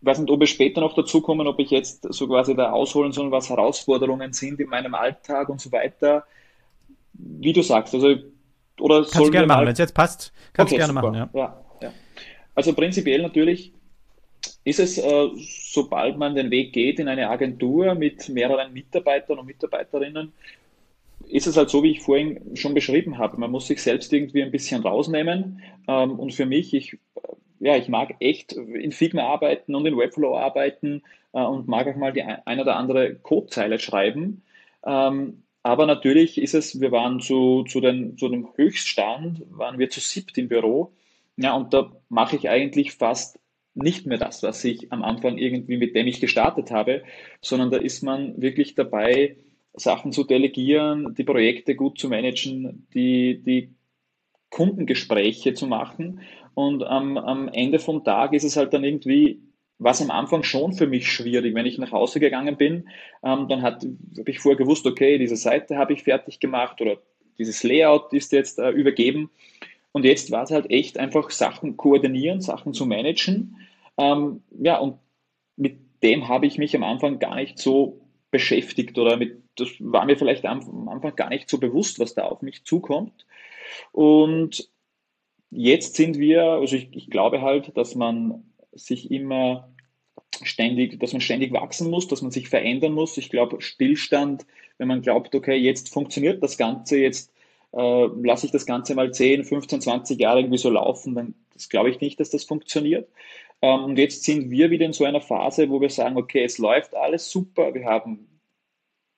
ich weiß nicht, ob wir später noch dazu kommen, ob ich jetzt so quasi da ausholen soll, was Herausforderungen sind in meinem Alltag und so weiter. Wie du sagst, also oder kannst du gerne machen, wenn es jetzt passt, kannst okay, du gerne super. machen. Ja. Ja, ja. Also prinzipiell natürlich ist es, äh, sobald man den Weg geht in eine Agentur mit mehreren Mitarbeitern und Mitarbeiterinnen, ist es halt so, wie ich vorhin schon beschrieben habe. Man muss sich selbst irgendwie ein bisschen rausnehmen. Ähm, und für mich, ich, ja, ich mag echt in Figma arbeiten und in Webflow arbeiten äh, und mag auch mal die ein oder andere Codezeile schreiben. Ähm, aber natürlich ist es, wir waren zu, zu, den, zu dem Höchststand, waren wir zu siebt im Büro. Ja, und da mache ich eigentlich fast nicht mehr das, was ich am Anfang irgendwie mit dem ich gestartet habe, sondern da ist man wirklich dabei, Sachen zu delegieren, die Projekte gut zu managen, die, die Kundengespräche zu machen. Und am, am Ende vom Tag ist es halt dann irgendwie was am Anfang schon für mich schwierig. Wenn ich nach Hause gegangen bin, ähm, dann habe ich vorher gewusst, okay, diese Seite habe ich fertig gemacht oder dieses Layout ist jetzt äh, übergeben. Und jetzt war es halt echt einfach Sachen koordinieren, Sachen zu managen. Ähm, ja, und mit dem habe ich mich am Anfang gar nicht so beschäftigt oder mit, das war mir vielleicht am Anfang gar nicht so bewusst, was da auf mich zukommt. Und jetzt sind wir, also ich, ich glaube halt, dass man sich immer ständig, dass man ständig wachsen muss, dass man sich verändern muss. Ich glaube, Stillstand, wenn man glaubt, okay, jetzt funktioniert das Ganze, jetzt äh, lasse ich das Ganze mal 10, 15, 20 Jahre irgendwie so laufen, dann glaube ich nicht, dass das funktioniert. Ähm, und jetzt sind wir wieder in so einer Phase, wo wir sagen, okay, es läuft alles super, wir haben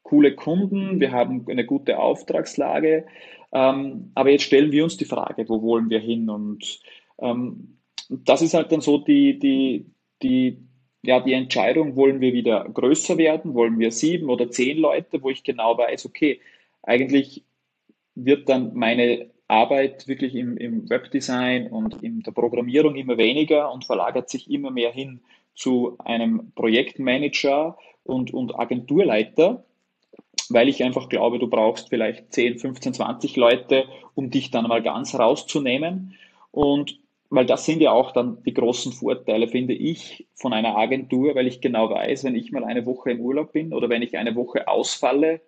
coole Kunden, wir haben eine gute Auftragslage, ähm, aber jetzt stellen wir uns die Frage, wo wollen wir hin? Und ähm, das ist halt dann so die, die, die, ja, die Entscheidung, wollen wir wieder größer werden, wollen wir sieben oder zehn Leute, wo ich genau weiß, okay, eigentlich wird dann meine Arbeit wirklich im, im Webdesign und in der Programmierung immer weniger und verlagert sich immer mehr hin zu einem Projektmanager und, und Agenturleiter, weil ich einfach glaube, du brauchst vielleicht 10, 15, 20 Leute, um dich dann mal ganz rauszunehmen. Und weil das sind ja auch dann die großen Vorteile, finde ich, von einer Agentur, weil ich genau weiß, wenn ich mal eine Woche im Urlaub bin oder wenn ich eine Woche ausfalle,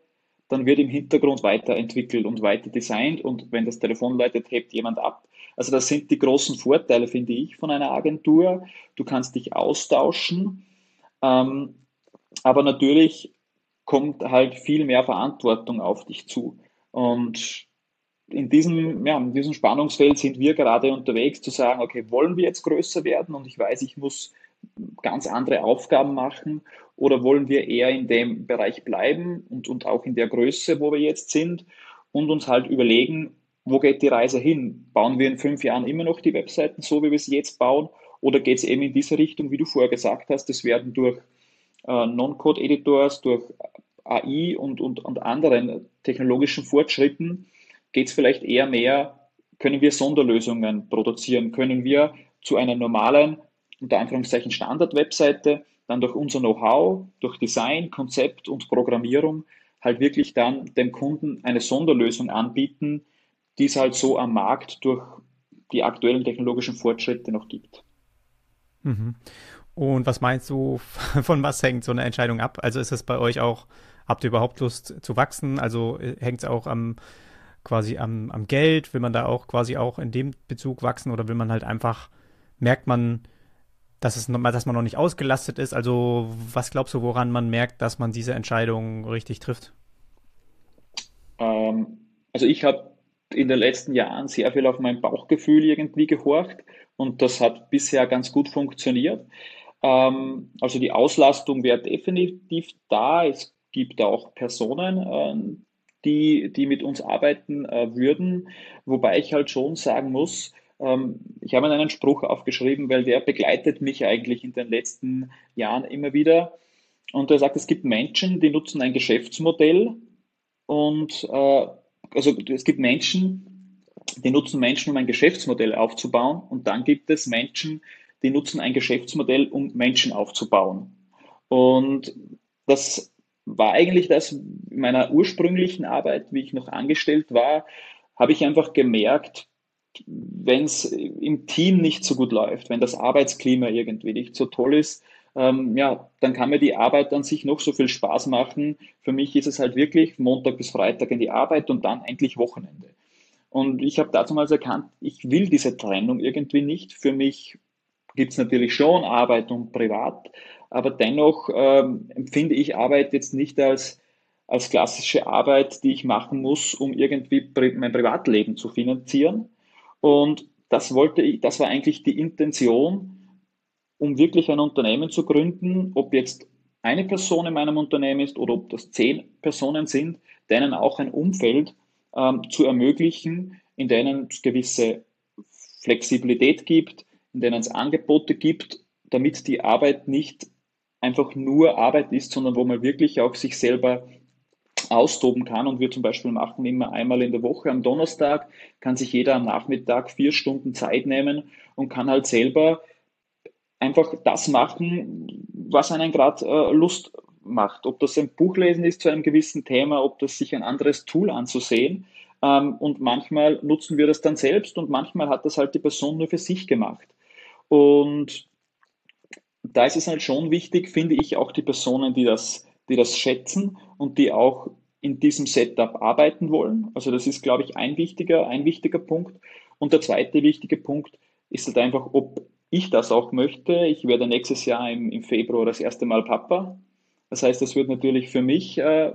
dann wird im Hintergrund weiterentwickelt und weiter designt und wenn das Telefon läutet, hebt jemand ab. Also das sind die großen Vorteile, finde ich, von einer Agentur. Du kannst dich austauschen, ähm, aber natürlich kommt halt viel mehr Verantwortung auf dich zu. Und in diesem, ja, in diesem Spannungsfeld sind wir gerade unterwegs zu sagen, okay, wollen wir jetzt größer werden? Und ich weiß, ich muss ganz andere Aufgaben machen. Oder wollen wir eher in dem Bereich bleiben und, und auch in der Größe, wo wir jetzt sind? Und uns halt überlegen, wo geht die Reise hin? Bauen wir in fünf Jahren immer noch die Webseiten so, wie wir sie jetzt bauen? Oder geht es eben in diese Richtung, wie du vorher gesagt hast, es werden durch äh, Non-Code-Editors, durch AI und, und, und anderen technologischen Fortschritten geht es vielleicht eher mehr können wir Sonderlösungen produzieren, können wir zu einer normalen, unter Anführungszeichen Standard-Webseite, dann durch unser Know-how, durch Design, Konzept und Programmierung halt wirklich dann dem Kunden eine Sonderlösung anbieten, die es halt so am Markt durch die aktuellen technologischen Fortschritte noch gibt. Mhm. Und was meinst du, [LAUGHS] von was hängt so eine Entscheidung ab? Also ist es bei euch auch, habt ihr überhaupt Lust zu wachsen? Also äh, hängt es auch am quasi am, am Geld? Will man da auch quasi auch in dem Bezug wachsen oder will man halt einfach, merkt man, dass, es, dass man noch nicht ausgelastet ist? Also was glaubst du, woran man merkt, dass man diese Entscheidung richtig trifft? Ähm, also ich habe in den letzten Jahren sehr viel auf mein Bauchgefühl irgendwie gehorcht und das hat bisher ganz gut funktioniert. Ähm, also die Auslastung wäre definitiv da. Es gibt auch Personen, äh, die, die mit uns arbeiten äh, würden, wobei ich halt schon sagen muss, ähm, ich habe einen Spruch aufgeschrieben, weil der begleitet mich eigentlich in den letzten Jahren immer wieder. Und er sagt, es gibt Menschen, die nutzen ein Geschäftsmodell und äh, also es gibt Menschen, die nutzen Menschen, um ein Geschäftsmodell aufzubauen und dann gibt es Menschen, die nutzen ein Geschäftsmodell, um Menschen aufzubauen. Und das war eigentlich das in meiner ursprünglichen Arbeit, wie ich noch angestellt war, habe ich einfach gemerkt, wenn es im Team nicht so gut läuft, wenn das Arbeitsklima irgendwie nicht so toll ist, ähm, ja, dann kann mir die Arbeit an sich noch so viel Spaß machen. Für mich ist es halt wirklich Montag bis Freitag in die Arbeit und dann eigentlich Wochenende. Und ich habe dazu mal erkannt, ich will diese Trennung irgendwie nicht. Für mich gibt es natürlich schon Arbeit und Privat, aber dennoch ähm, empfinde ich Arbeit jetzt nicht als, als klassische Arbeit, die ich machen muss, um irgendwie mein Privatleben zu finanzieren. Und das wollte ich, das war eigentlich die Intention, um wirklich ein Unternehmen zu gründen, ob jetzt eine Person in meinem Unternehmen ist oder ob das zehn Personen sind, denen auch ein Umfeld ähm, zu ermöglichen, in denen es gewisse Flexibilität gibt, in denen es Angebote gibt, damit die Arbeit nicht einfach nur Arbeit ist, sondern wo man wirklich auch sich selber austoben kann. Und wir zum Beispiel machen immer einmal in der Woche am Donnerstag, kann sich jeder am Nachmittag vier Stunden Zeit nehmen und kann halt selber einfach das machen, was einen gerade äh, Lust macht. Ob das ein Buch lesen ist zu einem gewissen Thema, ob das sich ein anderes Tool anzusehen. Ähm, und manchmal nutzen wir das dann selbst und manchmal hat das halt die Person nur für sich gemacht. Und da ist es halt schon wichtig, finde ich, auch die Personen, die das, die das schätzen und die auch in diesem Setup arbeiten wollen. Also das ist, glaube ich, ein wichtiger, ein wichtiger Punkt. Und der zweite wichtige Punkt ist halt einfach, ob ich das auch möchte. Ich werde nächstes Jahr im, im Februar das erste Mal Papa. Das heißt, das wird natürlich für mich äh,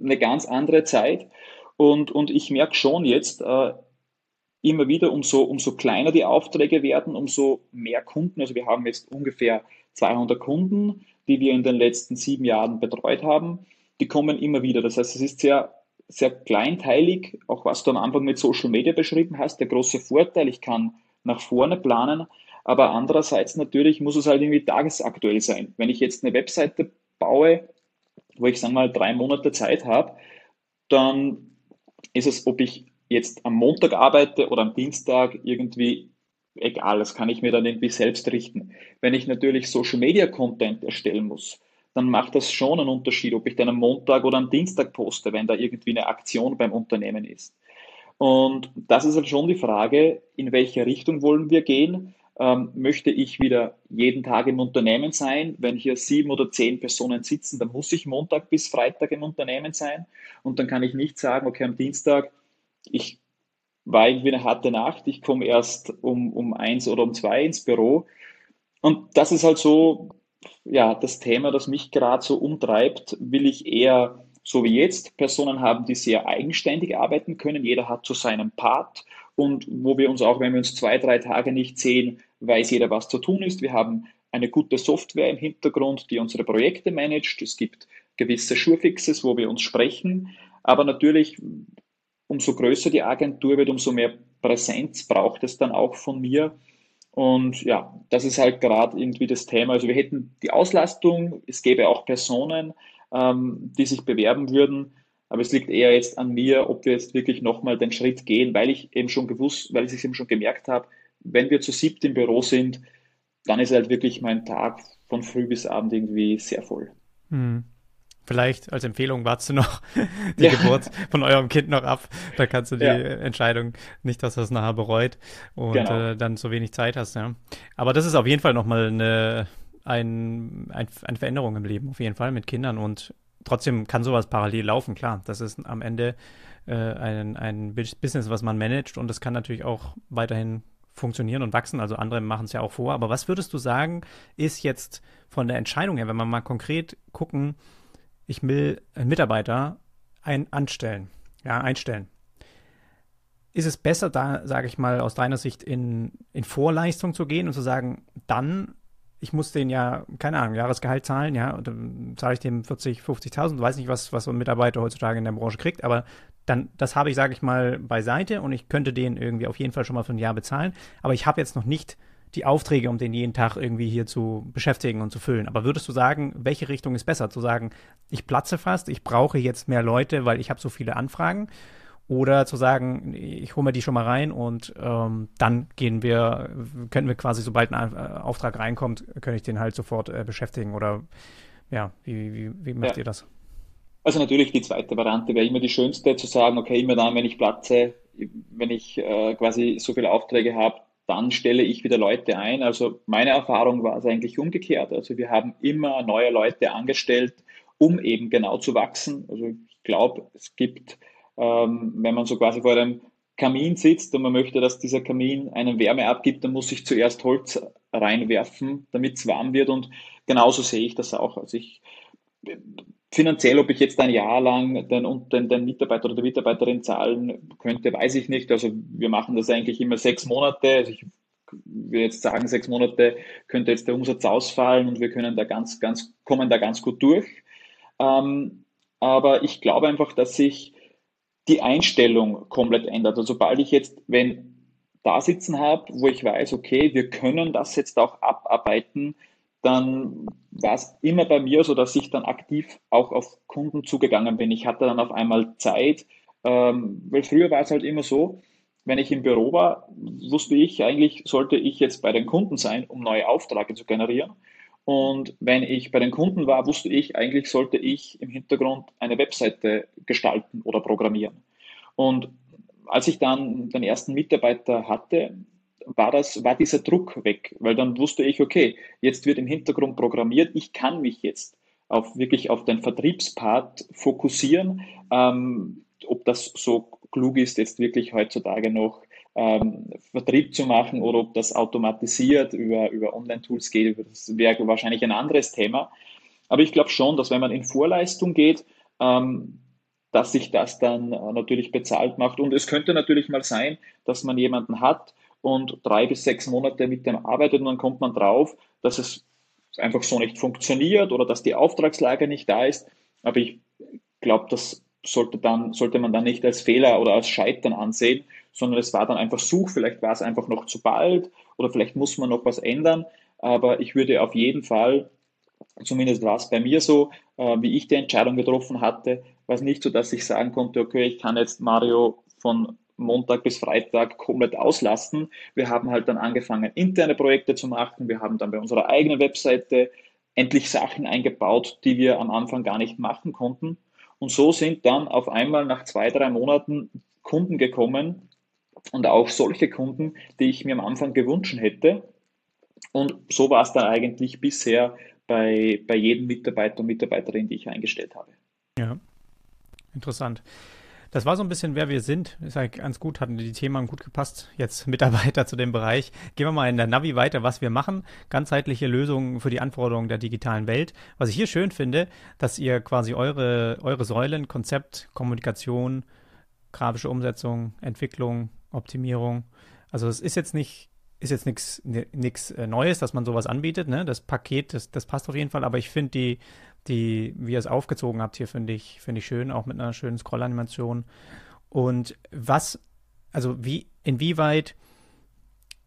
eine ganz andere Zeit. Und, und ich merke schon jetzt, äh, immer wieder, umso, umso kleiner die Aufträge werden, umso mehr Kunden. Also wir haben jetzt ungefähr 200 Kunden, die wir in den letzten sieben Jahren betreut haben. Die kommen immer wieder. Das heißt, es ist sehr, sehr kleinteilig, auch was du am Anfang mit Social Media beschrieben hast. Der große Vorteil, ich kann nach vorne planen, aber andererseits natürlich muss es halt irgendwie tagesaktuell sein. Wenn ich jetzt eine Webseite baue, wo ich, sagen wir mal, drei Monate Zeit habe, dann ist es, ob ich jetzt am Montag arbeite oder am Dienstag irgendwie egal, das kann ich mir dann irgendwie selbst richten. Wenn ich natürlich Social Media Content erstellen muss, dann macht das schon einen Unterschied, ob ich dann am Montag oder am Dienstag poste, wenn da irgendwie eine Aktion beim Unternehmen ist. Und das ist halt schon die Frage, in welche Richtung wollen wir gehen? Ähm, möchte ich wieder jeden Tag im Unternehmen sein? Wenn hier sieben oder zehn Personen sitzen, dann muss ich Montag bis Freitag im Unternehmen sein. Und dann kann ich nicht sagen, okay, am Dienstag, ich war irgendwie eine harte Nacht, ich komme erst um, um eins oder um zwei ins Büro. Und das ist halt so, ja, das Thema, das mich gerade so umtreibt, will ich eher so wie jetzt Personen haben, die sehr eigenständig arbeiten können. Jeder hat so seinen Part und wo wir uns auch, wenn wir uns zwei, drei Tage nicht sehen, weiß jeder, was zu tun ist. Wir haben eine gute Software im Hintergrund, die unsere Projekte managt. Es gibt gewisse Surefixes, wo wir uns sprechen. Aber natürlich umso größer die Agentur wird, umso mehr Präsenz braucht es dann auch von mir. Und ja, das ist halt gerade irgendwie das Thema. Also wir hätten die Auslastung, es gäbe auch Personen, ähm, die sich bewerben würden. Aber es liegt eher jetzt an mir, ob wir jetzt wirklich nochmal den Schritt gehen, weil ich eben schon gewusst, weil ich es eben schon gemerkt habe, wenn wir zu siebt im Büro sind, dann ist halt wirklich mein Tag von früh bis abend irgendwie sehr voll. Hm. Vielleicht als Empfehlung wartest du noch [LAUGHS] die ja. Geburt von eurem Kind noch ab. Da kannst du die ja. Entscheidung nicht, dass das nachher bereut und genau. äh, dann so wenig Zeit hast. Ja. Aber das ist auf jeden Fall nochmal eine, ein, ein, eine Veränderung im Leben, auf jeden Fall mit Kindern. Und trotzdem kann sowas parallel laufen, klar. Das ist am Ende äh, ein, ein Business, was man managt und das kann natürlich auch weiterhin funktionieren und wachsen. Also andere machen es ja auch vor. Aber was würdest du sagen, ist jetzt von der Entscheidung her, wenn wir mal konkret gucken, ich will einen Mitarbeiter ein, anstellen, ja, einstellen. Ist es besser, da, sage ich mal, aus deiner Sicht in, in Vorleistung zu gehen und zu sagen, dann, ich muss den ja, keine Ahnung, Jahresgehalt zahlen, ja, dann zahle ich dem 40, 50.000, weiß nicht, was, was so ein Mitarbeiter heutzutage in der Branche kriegt, aber dann, das habe ich, sage ich mal, beiseite und ich könnte den irgendwie auf jeden Fall schon mal für ein Jahr bezahlen, aber ich habe jetzt noch nicht die Aufträge, um den jeden Tag irgendwie hier zu beschäftigen und zu füllen. Aber würdest du sagen, welche Richtung ist besser? Zu sagen, ich platze fast, ich brauche jetzt mehr Leute, weil ich habe so viele Anfragen? Oder zu sagen, ich hole mir die schon mal rein und ähm, dann gehen wir, können wir quasi, sobald ein äh, Auftrag reinkommt, kann ich den halt sofort äh, beschäftigen? Oder ja, wie, wie, wie macht ja. ihr das? Also natürlich die zweite Variante wäre immer die schönste, zu sagen, okay, immer dann, wenn ich platze, wenn ich äh, quasi so viele Aufträge habe, dann stelle ich wieder Leute ein. Also meine Erfahrung war es eigentlich umgekehrt. Also wir haben immer neue Leute angestellt, um eben genau zu wachsen. Also ich glaube, es gibt, ähm, wenn man so quasi vor einem Kamin sitzt und man möchte, dass dieser Kamin eine Wärme abgibt, dann muss ich zuerst Holz reinwerfen, damit es warm wird. Und genauso sehe ich das auch. Also ich Finanziell, ob ich jetzt ein Jahr lang den, den, den Mitarbeiter oder die Mitarbeiterin zahlen könnte, weiß ich nicht. Also wir machen das eigentlich immer sechs Monate. Also ich will jetzt sagen, sechs Monate könnte jetzt der Umsatz ausfallen und wir können da ganz, ganz, kommen da ganz gut durch. Ähm, aber ich glaube einfach, dass sich die Einstellung komplett ändert. Also sobald ich jetzt, wenn da sitzen habe, wo ich weiß, okay, wir können das jetzt auch abarbeiten, dann war es immer bei mir so, dass ich dann aktiv auch auf Kunden zugegangen bin. Ich hatte dann auf einmal Zeit, ähm, weil früher war es halt immer so, wenn ich im Büro war, wusste ich, eigentlich sollte ich jetzt bei den Kunden sein, um neue Aufträge zu generieren. Und wenn ich bei den Kunden war, wusste ich, eigentlich sollte ich im Hintergrund eine Webseite gestalten oder programmieren. Und als ich dann den ersten Mitarbeiter hatte, war das, war dieser Druck weg, weil dann wusste ich, okay, jetzt wird im Hintergrund programmiert, ich kann mich jetzt auf wirklich auf den Vertriebspart fokussieren. Ähm, ob das so klug ist, jetzt wirklich heutzutage noch ähm, Vertrieb zu machen oder ob das automatisiert über, über Online-Tools geht, das wäre wahrscheinlich ein anderes Thema. Aber ich glaube schon, dass wenn man in Vorleistung geht, ähm, dass sich das dann äh, natürlich bezahlt macht. Und es könnte natürlich mal sein, dass man jemanden hat, und drei bis sechs Monate mit dem arbeitet und dann kommt man drauf, dass es einfach so nicht funktioniert oder dass die Auftragslage nicht da ist. Aber ich glaube, das sollte, dann, sollte man dann nicht als Fehler oder als Scheitern ansehen, sondern es war dann einfach Such, vielleicht war es einfach noch zu bald oder vielleicht muss man noch was ändern. Aber ich würde auf jeden Fall, zumindest war es bei mir so, äh, wie ich die Entscheidung getroffen hatte, war es nicht so, dass ich sagen konnte, okay, ich kann jetzt Mario von Montag bis Freitag komplett auslasten. Wir haben halt dann angefangen, interne Projekte zu machen. Wir haben dann bei unserer eigenen Webseite endlich Sachen eingebaut, die wir am Anfang gar nicht machen konnten. Und so sind dann auf einmal nach zwei, drei Monaten Kunden gekommen und auch solche Kunden, die ich mir am Anfang gewünscht hätte. Und so war es dann eigentlich bisher bei, bei jedem Mitarbeiter und Mitarbeiterin, die ich eingestellt habe. Ja, interessant. Das war so ein bisschen, wer wir sind. Ist halt ganz gut, hatten die Themen gut gepasst. Jetzt [LAUGHS] Mitarbeiter zu dem Bereich. Gehen wir mal in der Navi weiter, was wir machen. Ganzheitliche Lösungen für die Anforderungen der digitalen Welt. Was ich hier schön finde, dass ihr quasi eure, eure Säulen, Konzept, Kommunikation, grafische Umsetzung, Entwicklung, Optimierung. Also es ist jetzt nicht ist jetzt nichts nichts äh, Neues, dass man sowas anbietet. Ne? Das Paket, das, das passt auf jeden Fall. Aber ich finde die die, wie ihr es aufgezogen habt hier, finde ich, finde ich schön, auch mit einer schönen Scroll-Animation. Und was, also wie, inwieweit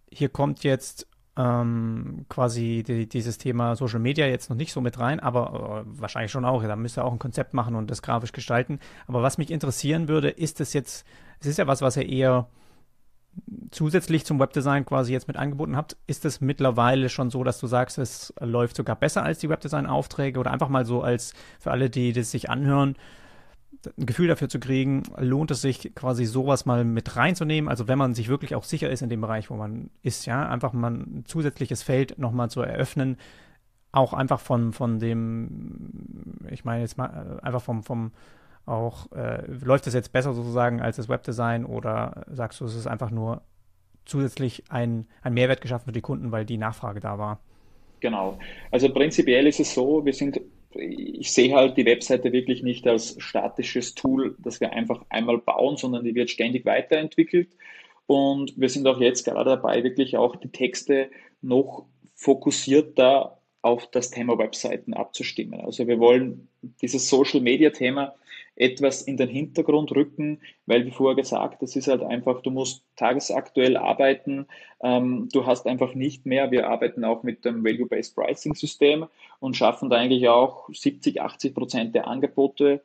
hier kommt jetzt ähm, quasi die, dieses Thema Social Media jetzt noch nicht so mit rein, aber äh, wahrscheinlich schon auch. Da müsst ihr auch ein Konzept machen und das grafisch gestalten. Aber was mich interessieren würde, ist es jetzt, es ist ja was, was ihr eher zusätzlich zum Webdesign quasi jetzt mit angeboten habt, ist es mittlerweile schon so, dass du sagst, es läuft sogar besser als die Webdesign-Aufträge oder einfach mal so als für alle, die das sich anhören, ein Gefühl dafür zu kriegen, lohnt es sich quasi sowas mal mit reinzunehmen. Also wenn man sich wirklich auch sicher ist in dem Bereich, wo man ist, ja, einfach mal ein zusätzliches Feld nochmal zu eröffnen, auch einfach von, von dem, ich meine jetzt mal, äh, einfach vom, vom auch, äh, läuft es jetzt besser sozusagen als das Webdesign oder sagst du, es ist einfach nur zusätzlich ein, ein Mehrwert geschaffen für die Kunden, weil die Nachfrage da war? Genau. Also prinzipiell ist es so, wir sind ich sehe halt die Webseite wirklich nicht als statisches Tool, das wir einfach einmal bauen, sondern die wird ständig weiterentwickelt. Und wir sind auch jetzt gerade dabei, wirklich auch die Texte noch fokussierter auf das Thema Webseiten abzustimmen. Also wir wollen dieses Social Media Thema etwas in den Hintergrund rücken, weil wie vorher gesagt, das ist halt einfach, du musst tagesaktuell arbeiten, ähm, du hast einfach nicht mehr, wir arbeiten auch mit dem Value-Based Pricing System und schaffen da eigentlich auch 70, 80 Prozent der Angebote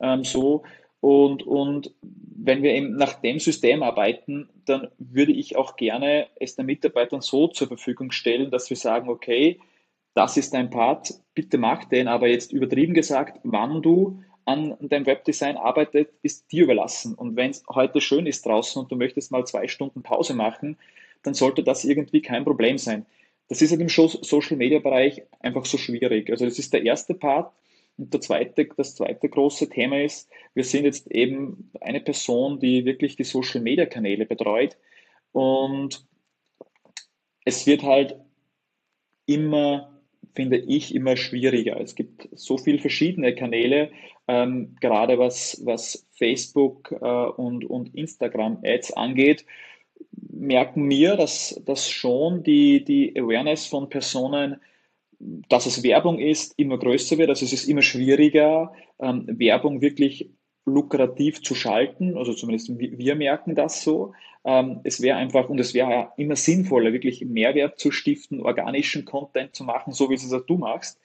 ähm, so. Und, und wenn wir eben nach dem System arbeiten, dann würde ich auch gerne es den Mitarbeitern so zur Verfügung stellen, dass wir sagen, okay, das ist dein Part, bitte mach den, aber jetzt übertrieben gesagt, wann du an deinem Webdesign arbeitet, ist dir überlassen. Und wenn es heute schön ist draußen und du möchtest mal zwei Stunden Pause machen, dann sollte das irgendwie kein Problem sein. Das ist halt im Social Media Bereich einfach so schwierig. Also das ist der erste Part. Und der zweite, das zweite große Thema ist, wir sind jetzt eben eine Person, die wirklich die Social Media Kanäle betreut. Und es wird halt immer finde ich immer schwieriger. Es gibt so viele verschiedene Kanäle, ähm, gerade was, was Facebook äh, und, und Instagram-Ads angeht, merken wir, dass, dass schon die, die Awareness von Personen, dass es Werbung ist, immer größer wird. Also es ist immer schwieriger, ähm, Werbung wirklich lukrativ zu schalten. Also zumindest wir merken das so. Ähm, es wäre einfach, und es wäre ja immer sinnvoller, wirklich Mehrwert zu stiften, organischen Content zu machen, so wie es auch du machst.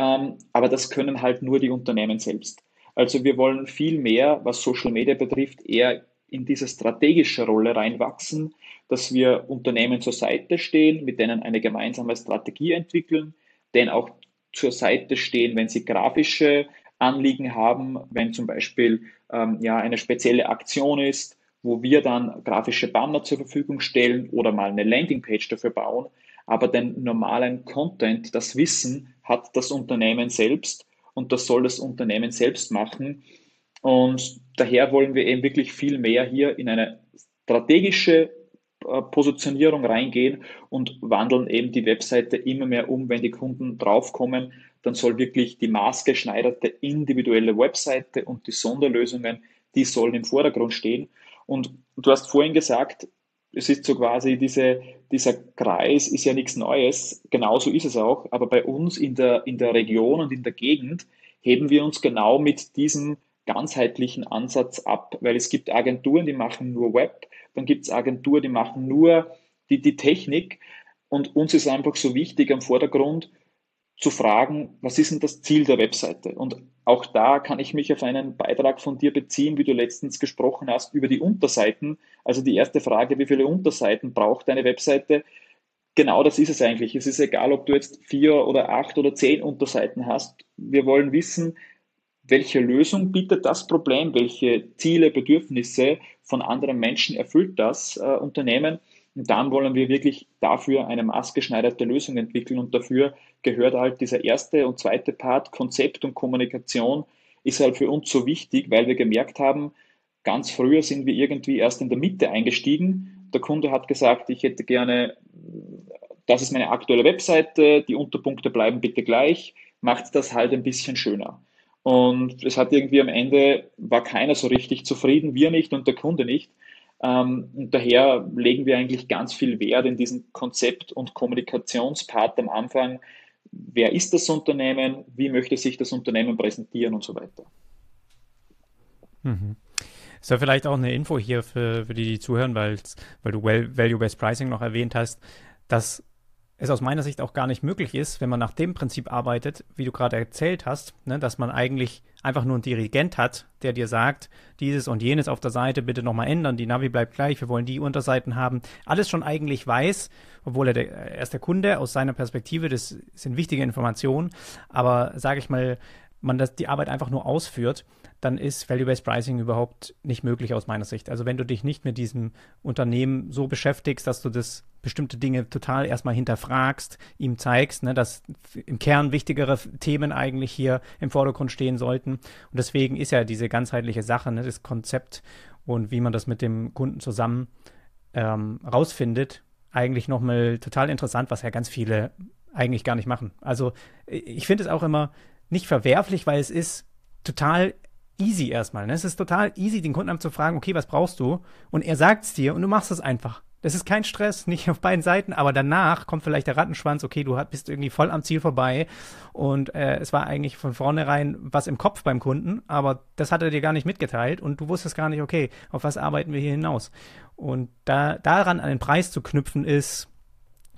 Ähm, aber das können halt nur die Unternehmen selbst. Also wir wollen viel mehr, was Social Media betrifft, eher in diese strategische Rolle reinwachsen, dass wir Unternehmen zur Seite stehen, mit denen eine gemeinsame Strategie entwickeln, denen auch zur Seite stehen, wenn sie grafische Anliegen haben, wenn zum Beispiel ähm, ja, eine spezielle Aktion ist, wo wir dann grafische Banner zur Verfügung stellen oder mal eine Landingpage dafür bauen. Aber den normalen Content, das Wissen hat das Unternehmen selbst und das soll das Unternehmen selbst machen. Und daher wollen wir eben wirklich viel mehr hier in eine strategische äh, Positionierung reingehen und wandeln eben die Webseite immer mehr um, wenn die Kunden draufkommen, dann soll wirklich die maßgeschneiderte individuelle Webseite und die Sonderlösungen, die sollen im Vordergrund stehen. Und du hast vorhin gesagt, es ist so quasi diese, dieser Kreis ist ja nichts Neues. Genauso ist es auch. Aber bei uns in der, in der Region und in der Gegend heben wir uns genau mit diesem ganzheitlichen Ansatz ab, weil es gibt Agenturen, die machen nur Web, dann gibt es Agenturen, die machen nur die, die Technik. Und uns ist einfach so wichtig am Vordergrund, zu fragen, was ist denn das Ziel der Webseite? Und auch da kann ich mich auf einen Beitrag von dir beziehen, wie du letztens gesprochen hast, über die Unterseiten. Also die erste Frage, wie viele Unterseiten braucht deine Webseite? Genau das ist es eigentlich. Es ist egal, ob du jetzt vier oder acht oder zehn Unterseiten hast. Wir wollen wissen, welche Lösung bietet das Problem, welche Ziele, Bedürfnisse von anderen Menschen erfüllt das äh, Unternehmen dann wollen wir wirklich dafür eine maßgeschneiderte Lösung entwickeln und dafür gehört halt dieser erste und zweite Part, Konzept und Kommunikation, ist halt für uns so wichtig, weil wir gemerkt haben, ganz früher sind wir irgendwie erst in der Mitte eingestiegen. Der Kunde hat gesagt, ich hätte gerne, das ist meine aktuelle Webseite, die Unterpunkte bleiben bitte gleich, macht das halt ein bisschen schöner. Und es hat irgendwie am Ende, war keiner so richtig zufrieden, wir nicht und der Kunde nicht. Ähm, und daher legen wir eigentlich ganz viel Wert in diesen Konzept- und Kommunikationspart am Anfang. Wer ist das Unternehmen? Wie möchte sich das Unternehmen präsentieren und so weiter? Mhm. Ist ja vielleicht auch eine Info hier für, für die, die zuhören, weil, du Value-Based Pricing noch erwähnt hast, dass es aus meiner Sicht auch gar nicht möglich ist, wenn man nach dem Prinzip arbeitet, wie du gerade erzählt hast, ne, dass man eigentlich einfach nur einen Dirigent hat, der dir sagt, dieses und jenes auf der Seite bitte nochmal ändern, die Navi bleibt gleich, wir wollen die Unterseiten haben, alles schon eigentlich weiß, obwohl er, der, er ist der Kunde aus seiner Perspektive, das sind wichtige Informationen, aber sage ich mal, man das, die Arbeit einfach nur ausführt, dann ist Value-Based Pricing überhaupt nicht möglich aus meiner Sicht. Also wenn du dich nicht mit diesem Unternehmen so beschäftigst, dass du das bestimmte Dinge total erstmal hinterfragst, ihm zeigst, ne, dass im Kern wichtigere Themen eigentlich hier im Vordergrund stehen sollten. Und deswegen ist ja diese ganzheitliche Sache, ne, das Konzept und wie man das mit dem Kunden zusammen ähm, rausfindet, eigentlich nochmal total interessant, was ja ganz viele eigentlich gar nicht machen. Also ich finde es auch immer nicht verwerflich, weil es ist total easy erstmal. Ne? Es ist total easy, den Kunden zu fragen, okay, was brauchst du? Und er sagt es dir und du machst es einfach. Das ist kein Stress, [LAUGHS] nicht auf beiden Seiten, aber danach kommt vielleicht der Rattenschwanz, okay, du bist irgendwie voll am Ziel vorbei und äh, es war eigentlich von vornherein was im Kopf beim Kunden, aber das hat er dir gar nicht mitgeteilt und du wusstest gar nicht, okay, auf was arbeiten wir hier hinaus. Und da, daran an den Preis zu knüpfen ist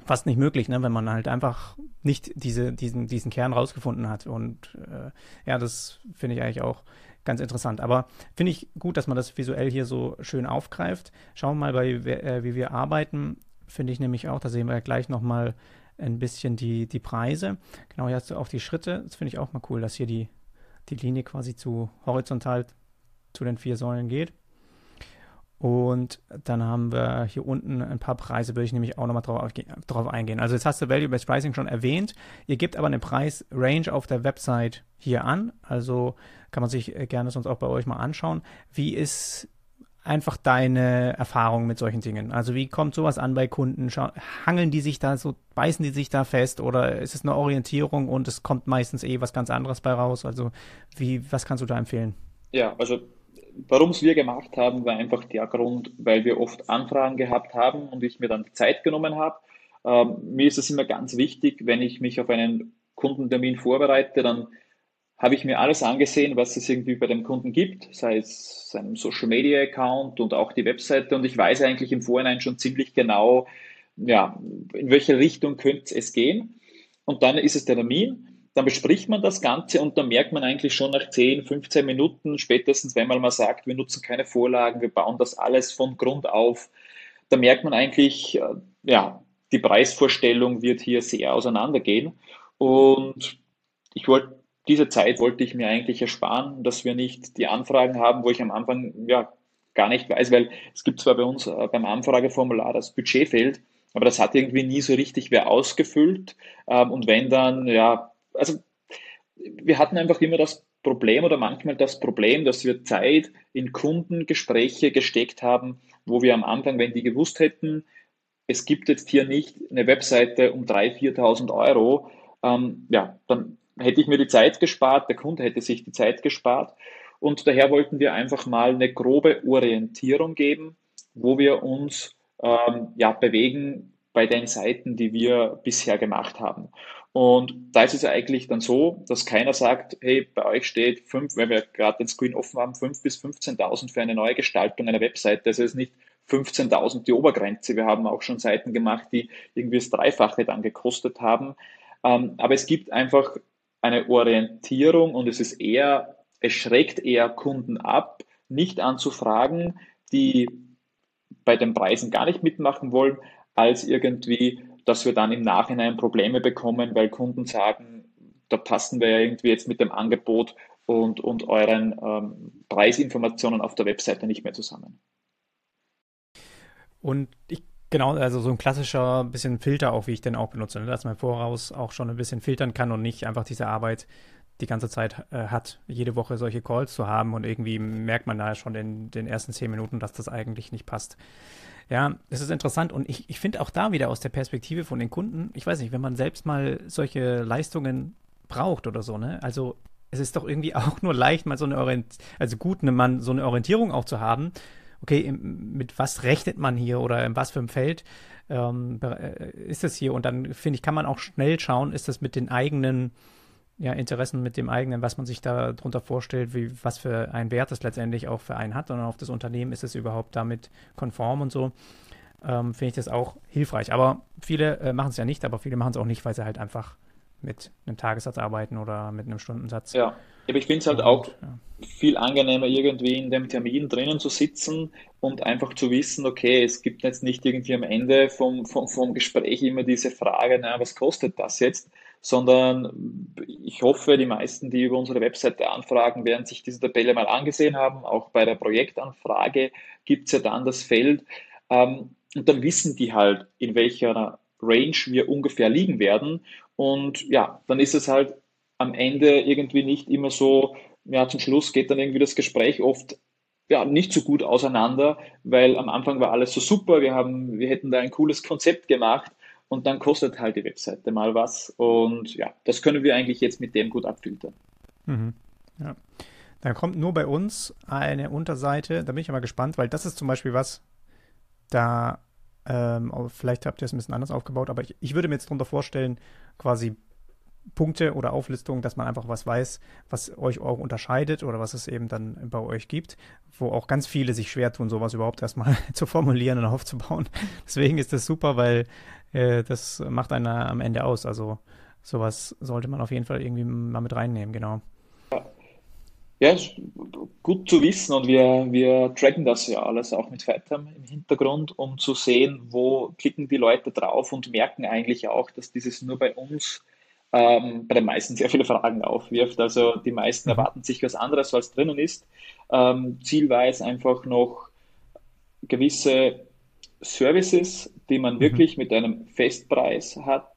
fast nicht möglich, ne, wenn man halt einfach nicht diese, diesen, diesen Kern rausgefunden hat. Und äh, ja, das finde ich eigentlich auch ganz interessant. Aber finde ich gut, dass man das visuell hier so schön aufgreift. Schauen wir mal, bei, äh, wie wir arbeiten. Finde ich nämlich auch, da sehen wir gleich nochmal ein bisschen die, die Preise. Genau, hier hast du auch die Schritte. Das finde ich auch mal cool, dass hier die, die Linie quasi zu horizontal zu den vier Säulen geht. Und dann haben wir hier unten ein paar Preise, würde ich nämlich auch nochmal drauf, eingehen. Also jetzt hast du Value-Based Pricing schon erwähnt. Ihr gebt aber eine Preisrange auf der Website hier an. Also kann man sich äh, gerne sonst auch bei euch mal anschauen. Wie ist einfach deine Erfahrung mit solchen Dingen? Also wie kommt sowas an bei Kunden? hangeln die sich da so, beißen die sich da fest oder ist es eine Orientierung und es kommt meistens eh was ganz anderes bei raus? Also wie, was kannst du da empfehlen? Ja, also warum es wir gemacht haben, war einfach der Grund, weil wir oft Anfragen gehabt haben und ich mir dann die Zeit genommen habe. Ähm, mir ist es immer ganz wichtig, wenn ich mich auf einen Kundentermin vorbereite, dann habe ich mir alles angesehen, was es irgendwie bei dem Kunden gibt, sei es seinem Social Media Account und auch die Webseite und ich weiß eigentlich im Vorhinein schon ziemlich genau, ja, in welche Richtung könnte es gehen. Und dann ist es der Termin dann bespricht man das Ganze und dann merkt man eigentlich schon nach 10, 15 Minuten, spätestens wenn man mal sagt, wir nutzen keine Vorlagen, wir bauen das alles von Grund auf, da merkt man eigentlich, äh, ja, die Preisvorstellung wird hier sehr auseinandergehen. Und ich wollte, diese Zeit wollte ich mir eigentlich ersparen, dass wir nicht die Anfragen haben, wo ich am Anfang ja gar nicht weiß, weil es gibt zwar bei uns äh, beim Anfrageformular das Budgetfeld, aber das hat irgendwie nie so richtig wer ausgefüllt. Ähm, und wenn dann, ja, also wir hatten einfach immer das Problem oder manchmal das Problem, dass wir Zeit in Kundengespräche gesteckt haben, wo wir am Anfang, wenn die gewusst hätten, es gibt jetzt hier nicht eine Webseite um 3.000, 4.000 Euro, ähm, ja, dann hätte ich mir die Zeit gespart, der Kunde hätte sich die Zeit gespart. Und daher wollten wir einfach mal eine grobe Orientierung geben, wo wir uns ähm, ja, bewegen bei den Seiten, die wir bisher gemacht haben. Und da ist es ja eigentlich dann so, dass keiner sagt, hey, bei euch steht fünf, weil wir gerade den Screen offen haben, fünf bis 15.000 für eine neue Gestaltung einer Webseite. Das ist nicht 15.000 die Obergrenze. Wir haben auch schon Seiten gemacht, die irgendwie das Dreifache dann gekostet haben. Ähm, aber es gibt einfach eine Orientierung und es ist eher, es schreckt eher Kunden ab, nicht anzufragen, die bei den Preisen gar nicht mitmachen wollen, als irgendwie dass wir dann im Nachhinein Probleme bekommen, weil Kunden sagen, da passen wir ja irgendwie jetzt mit dem Angebot und, und euren ähm, Preisinformationen auf der Webseite nicht mehr zusammen. Und ich Genau, also so ein klassischer bisschen Filter auch, wie ich den auch benutze, ne? dass man voraus auch schon ein bisschen filtern kann und nicht einfach diese Arbeit die ganze Zeit äh, hat, jede Woche solche Calls zu haben und irgendwie merkt man da schon in den ersten zehn Minuten, dass das eigentlich nicht passt. Ja, es ist interessant und ich, ich finde auch da wieder aus der Perspektive von den Kunden, ich weiß nicht, wenn man selbst mal solche Leistungen braucht oder so, ne? Also es ist doch irgendwie [LAUGHS] auch nur leicht, mal so eine Orient also gut, ne, man so eine Orientierung auch zu haben. Okay, mit was rechnet man hier oder in was für einem Feld ähm, äh, ist es hier? Und dann finde ich, kann man auch schnell schauen, ist das mit den eigenen ja, Interessen mit dem eigenen, was man sich darunter vorstellt, wie, was für ein Wert es letztendlich auch für einen hat und auf das Unternehmen ist es überhaupt damit konform und so. ähm, finde ich das auch hilfreich. Aber viele äh, machen es ja nicht, aber viele machen es auch nicht, weil sie halt einfach mit einem Tagessatz arbeiten oder mit einem Stundensatz. Ja, aber ich finde es halt und, auch ja. viel angenehmer, irgendwie in dem Termin drinnen zu sitzen und einfach zu wissen, okay, es gibt jetzt nicht irgendwie am Ende vom, vom, vom Gespräch immer diese Frage, naja, was kostet das jetzt? Sondern ich hoffe, die meisten, die über unsere Webseite anfragen, werden sich diese Tabelle mal angesehen haben. Auch bei der Projektanfrage gibt es ja dann das Feld. Ähm, und dann wissen die halt, in welcher Range wir ungefähr liegen werden. Und ja, dann ist es halt am Ende irgendwie nicht immer so, ja, zum Schluss geht dann irgendwie das Gespräch oft ja, nicht so gut auseinander, weil am Anfang war alles so super, wir, haben, wir hätten da ein cooles Konzept gemacht und dann kostet halt die Webseite mal was. Und ja, das können wir eigentlich jetzt mit dem gut abfiltern. Mhm. Ja. Dann kommt nur bei uns eine Unterseite, da bin ich aber gespannt, weil das ist zum Beispiel was, da ähm, vielleicht habt ihr es ein bisschen anders aufgebaut, aber ich, ich würde mir jetzt darunter vorstellen, quasi Punkte oder Auflistungen, dass man einfach was weiß, was euch auch unterscheidet oder was es eben dann bei euch gibt, wo auch ganz viele sich schwer tun, sowas überhaupt erstmal [LAUGHS] zu formulieren und aufzubauen. [LAUGHS] Deswegen ist das super, weil äh, das macht einer am Ende aus. Also sowas sollte man auf jeden Fall irgendwie mal mit reinnehmen, genau. Ja, gut zu wissen und wir, wir tracken das ja alles auch mit FireTime im Hintergrund, um zu sehen, wo klicken die Leute drauf und merken eigentlich auch, dass dieses nur bei uns ähm, bei den meisten sehr viele Fragen aufwirft. Also die meisten mhm. erwarten sich was anderes, was drinnen ist. Ähm, Ziel war es einfach noch gewisse Services, die man mhm. wirklich mit einem Festpreis hat,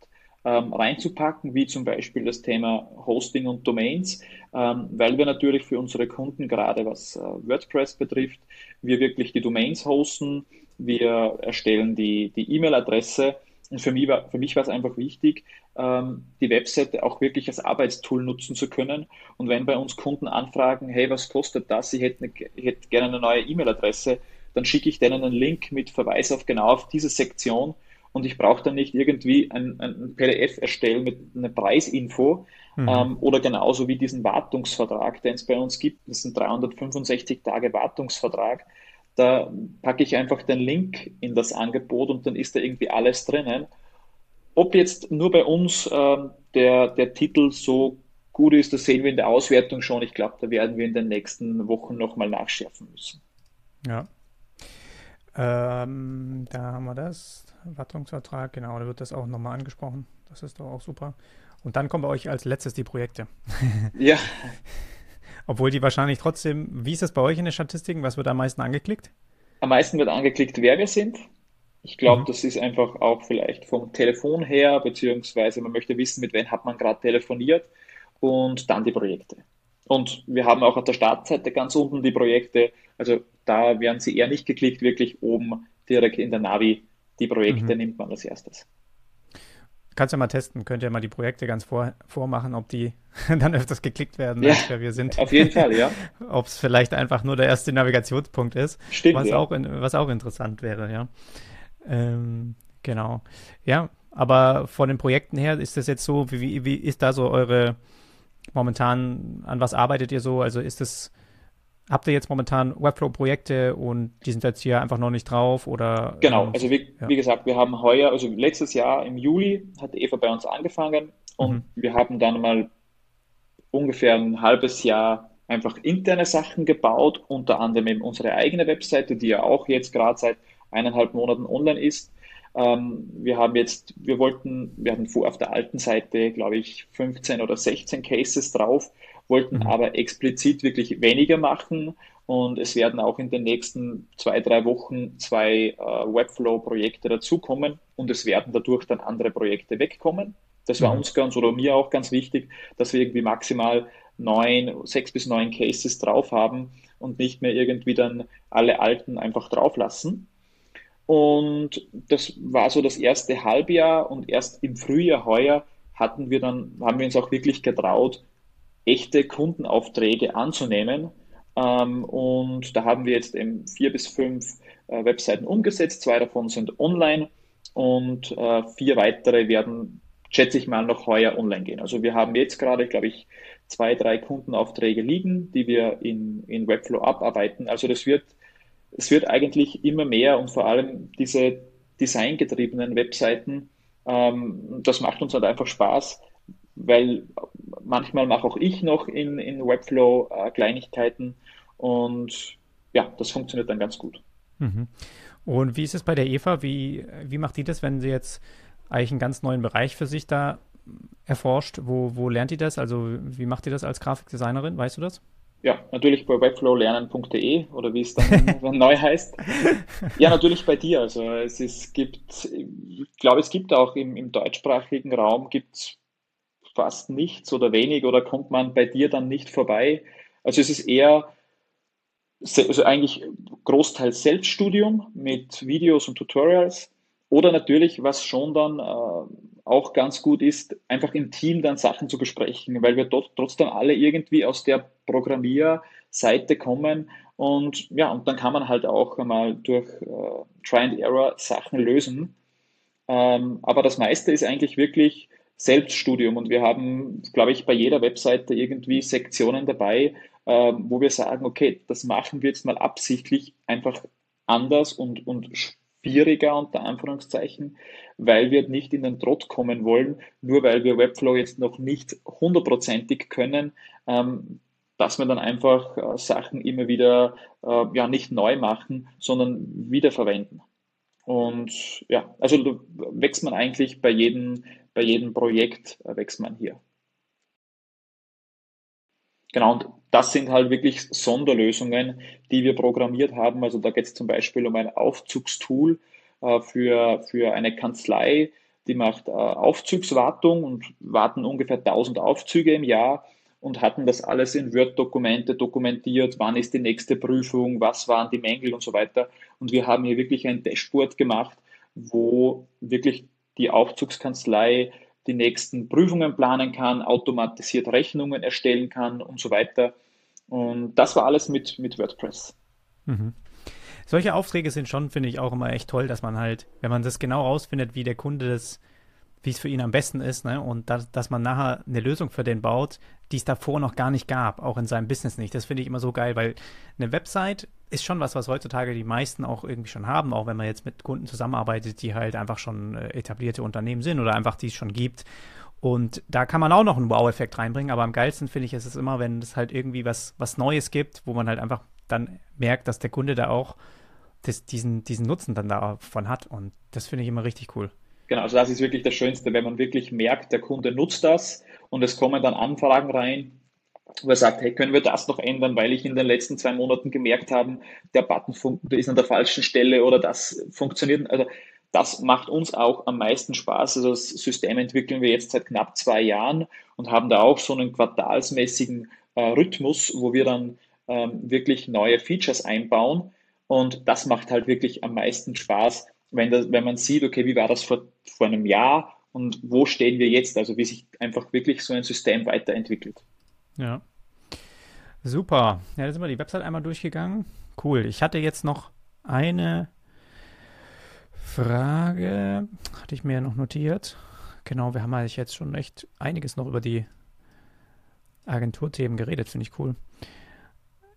ähm, reinzupacken, wie zum Beispiel das Thema Hosting und Domains, ähm, weil wir natürlich für unsere Kunden, gerade was äh, WordPress betrifft, wir wirklich die Domains hosten, wir erstellen die E-Mail-Adresse und für mich war, für mich war es einfach wichtig, ähm, die Webseite auch wirklich als Arbeitstool nutzen zu können. Und wenn bei uns Kunden anfragen, hey, was kostet das? Ich hätte, ich hätte gerne eine neue E-Mail-Adresse, dann schicke ich denen einen Link mit Verweis auf genau auf diese Sektion und ich brauche dann nicht irgendwie ein, ein PDF erstellen mit einer Preisinfo mhm. ähm, oder genauso wie diesen Wartungsvertrag, den es bei uns gibt. Das ist ein 365 Tage Wartungsvertrag. Da packe ich einfach den Link in das Angebot und dann ist da irgendwie alles drinnen. Ob jetzt nur bei uns äh, der, der Titel so gut ist, das sehen wir in der Auswertung schon. Ich glaube, da werden wir in den nächsten Wochen nochmal nachschärfen müssen. Ja. Ähm, da haben wir das. Wartungsvertrag, genau, da wird das auch nochmal angesprochen. Das ist doch auch super. Und dann kommen bei euch als letztes die Projekte. Ja. [LAUGHS] Obwohl die wahrscheinlich trotzdem, wie ist das bei euch in den Statistiken? Was wird am meisten angeklickt? Am meisten wird angeklickt, wer wir sind. Ich glaube, mhm. das ist einfach auch vielleicht vom Telefon her, beziehungsweise man möchte wissen, mit wem hat man gerade telefoniert und dann die Projekte. Und wir haben auch auf der Startseite ganz unten die Projekte, also da werden sie eher nicht geklickt, wirklich oben direkt in der Navi. Die Projekte mhm. nimmt man als erstes. Kannst du ja mal testen, könnt ihr mal die Projekte ganz vor, vormachen, ob die [LAUGHS] dann öfters geklickt werden, ja, als wir sind. Auf jeden Fall, ja. [LAUGHS] ob es vielleicht einfach nur der erste Navigationspunkt ist. Stimmt. Was, ja. auch, was auch interessant wäre, ja. Ähm, genau. Ja, aber von den Projekten her ist das jetzt so, wie, wie ist da so eure momentan, an was arbeitet ihr so? Also ist es Habt ihr jetzt momentan Webflow-Projekte und die sind jetzt hier einfach noch nicht drauf oder? Genau, also wie, ja. wie, gesagt, wir haben heuer, also letztes Jahr im Juli hat Eva bei uns angefangen und mhm. wir haben dann mal ungefähr ein halbes Jahr einfach interne Sachen gebaut, unter anderem eben unsere eigene Webseite, die ja auch jetzt gerade seit eineinhalb Monaten online ist. Ähm, wir haben jetzt, wir wollten, wir hatten vor auf der alten Seite, glaube ich, 15 oder 16 Cases drauf wollten mhm. aber explizit wirklich weniger machen und es werden auch in den nächsten zwei, drei Wochen zwei äh, Webflow-Projekte dazukommen und es werden dadurch dann andere Projekte wegkommen. Das war mhm. uns ganz oder mir auch ganz wichtig, dass wir irgendwie maximal neun, sechs bis neun Cases drauf haben und nicht mehr irgendwie dann alle alten einfach drauf lassen. Und das war so das erste Halbjahr und erst im Frühjahr heuer hatten wir dann, haben wir uns auch wirklich getraut, echte Kundenaufträge anzunehmen. Ähm, und da haben wir jetzt eben vier bis fünf äh, Webseiten umgesetzt. Zwei davon sind online und äh, vier weitere werden, schätze ich mal, noch heuer online gehen. Also wir haben jetzt gerade, glaube ich, zwei, drei Kundenaufträge liegen, die wir in, in Webflow abarbeiten. Also das wird, es wird eigentlich immer mehr und vor allem diese designgetriebenen Webseiten. Ähm, das macht uns halt einfach Spaß, weil manchmal mache auch ich noch in, in Webflow äh, Kleinigkeiten und ja, das funktioniert dann ganz gut. Mhm. Und wie ist es bei der Eva? Wie, wie macht die das, wenn sie jetzt eigentlich einen ganz neuen Bereich für sich da erforscht? Wo, wo lernt die das? Also wie macht die das als Grafikdesignerin? Weißt du das? Ja, natürlich bei webflowlernen.de oder wie es dann [LAUGHS] neu heißt. Ja, natürlich bei dir. Also es ist, gibt, ich glaube, es gibt auch im, im deutschsprachigen Raum gibt's fast nichts oder wenig oder kommt man bei dir dann nicht vorbei. Also es ist eher also eigentlich großteils Selbststudium mit Videos und Tutorials oder natürlich, was schon dann äh, auch ganz gut ist, einfach im Team dann Sachen zu besprechen, weil wir dort trotzdem alle irgendwie aus der Programmierseite kommen und ja, und dann kann man halt auch einmal durch äh, Try and Error Sachen lösen. Ähm, aber das meiste ist eigentlich wirklich Selbststudium und wir haben, glaube ich, bei jeder Webseite irgendwie Sektionen dabei, äh, wo wir sagen, okay, das machen wir jetzt mal absichtlich einfach anders und, und schwieriger unter Anführungszeichen, weil wir nicht in den Trott kommen wollen, nur weil wir Webflow jetzt noch nicht hundertprozentig können, ähm, dass wir dann einfach äh, Sachen immer wieder äh, ja nicht neu machen, sondern wiederverwenden. Und ja, also wächst man eigentlich bei jedem, bei jedem Projekt äh, wächst man hier. Genau, und das sind halt wirklich Sonderlösungen, die wir programmiert haben. Also da geht es zum Beispiel um ein Aufzugstool äh, für, für eine Kanzlei, die macht äh, Aufzugswartung und warten ungefähr 1000 Aufzüge im Jahr und hatten das alles in Word-Dokumente dokumentiert, wann ist die nächste Prüfung, was waren die Mängel und so weiter. Und wir haben hier wirklich ein Dashboard gemacht, wo wirklich die Aufzugskanzlei die nächsten Prüfungen planen kann, automatisiert Rechnungen erstellen kann und so weiter. Und das war alles mit, mit WordPress. Mhm. Solche Aufträge sind schon, finde ich, auch immer echt toll, dass man halt, wenn man das genau rausfindet, wie der Kunde das, wie es für ihn am besten ist, ne, und dass, dass man nachher eine Lösung für den baut, die es davor noch gar nicht gab, auch in seinem Business nicht. Das finde ich immer so geil, weil eine Website ist schon was, was heutzutage die meisten auch irgendwie schon haben, auch wenn man jetzt mit Kunden zusammenarbeitet, die halt einfach schon äh, etablierte Unternehmen sind oder einfach die es schon gibt. Und da kann man auch noch einen Wow-Effekt reinbringen, aber am geilsten finde ich ist es immer, wenn es halt irgendwie was, was Neues gibt, wo man halt einfach dann merkt, dass der Kunde da auch das, diesen, diesen Nutzen dann davon hat. Und das finde ich immer richtig cool. Genau, also das ist wirklich das Schönste, wenn man wirklich merkt, der Kunde nutzt das und es kommen dann Anfragen rein, wo er sagt, hey, können wir das noch ändern, weil ich in den letzten zwei Monaten gemerkt habe, der Button ist an der falschen Stelle oder das funktioniert. Also das macht uns auch am meisten Spaß. Also das System entwickeln wir jetzt seit knapp zwei Jahren und haben da auch so einen quartalsmäßigen äh, Rhythmus, wo wir dann ähm, wirklich neue Features einbauen. Und das macht halt wirklich am meisten Spaß, wenn, das, wenn man sieht, okay, wie war das vor, vor einem Jahr und wo stehen wir jetzt? Also wie sich einfach wirklich so ein System weiterentwickelt. Ja. Super. Ja, da sind wir die Website einmal durchgegangen. Cool. Ich hatte jetzt noch eine Frage, hatte ich mir noch notiert. Genau, wir haben eigentlich jetzt schon echt einiges noch über die Agenturthemen geredet, finde ich cool.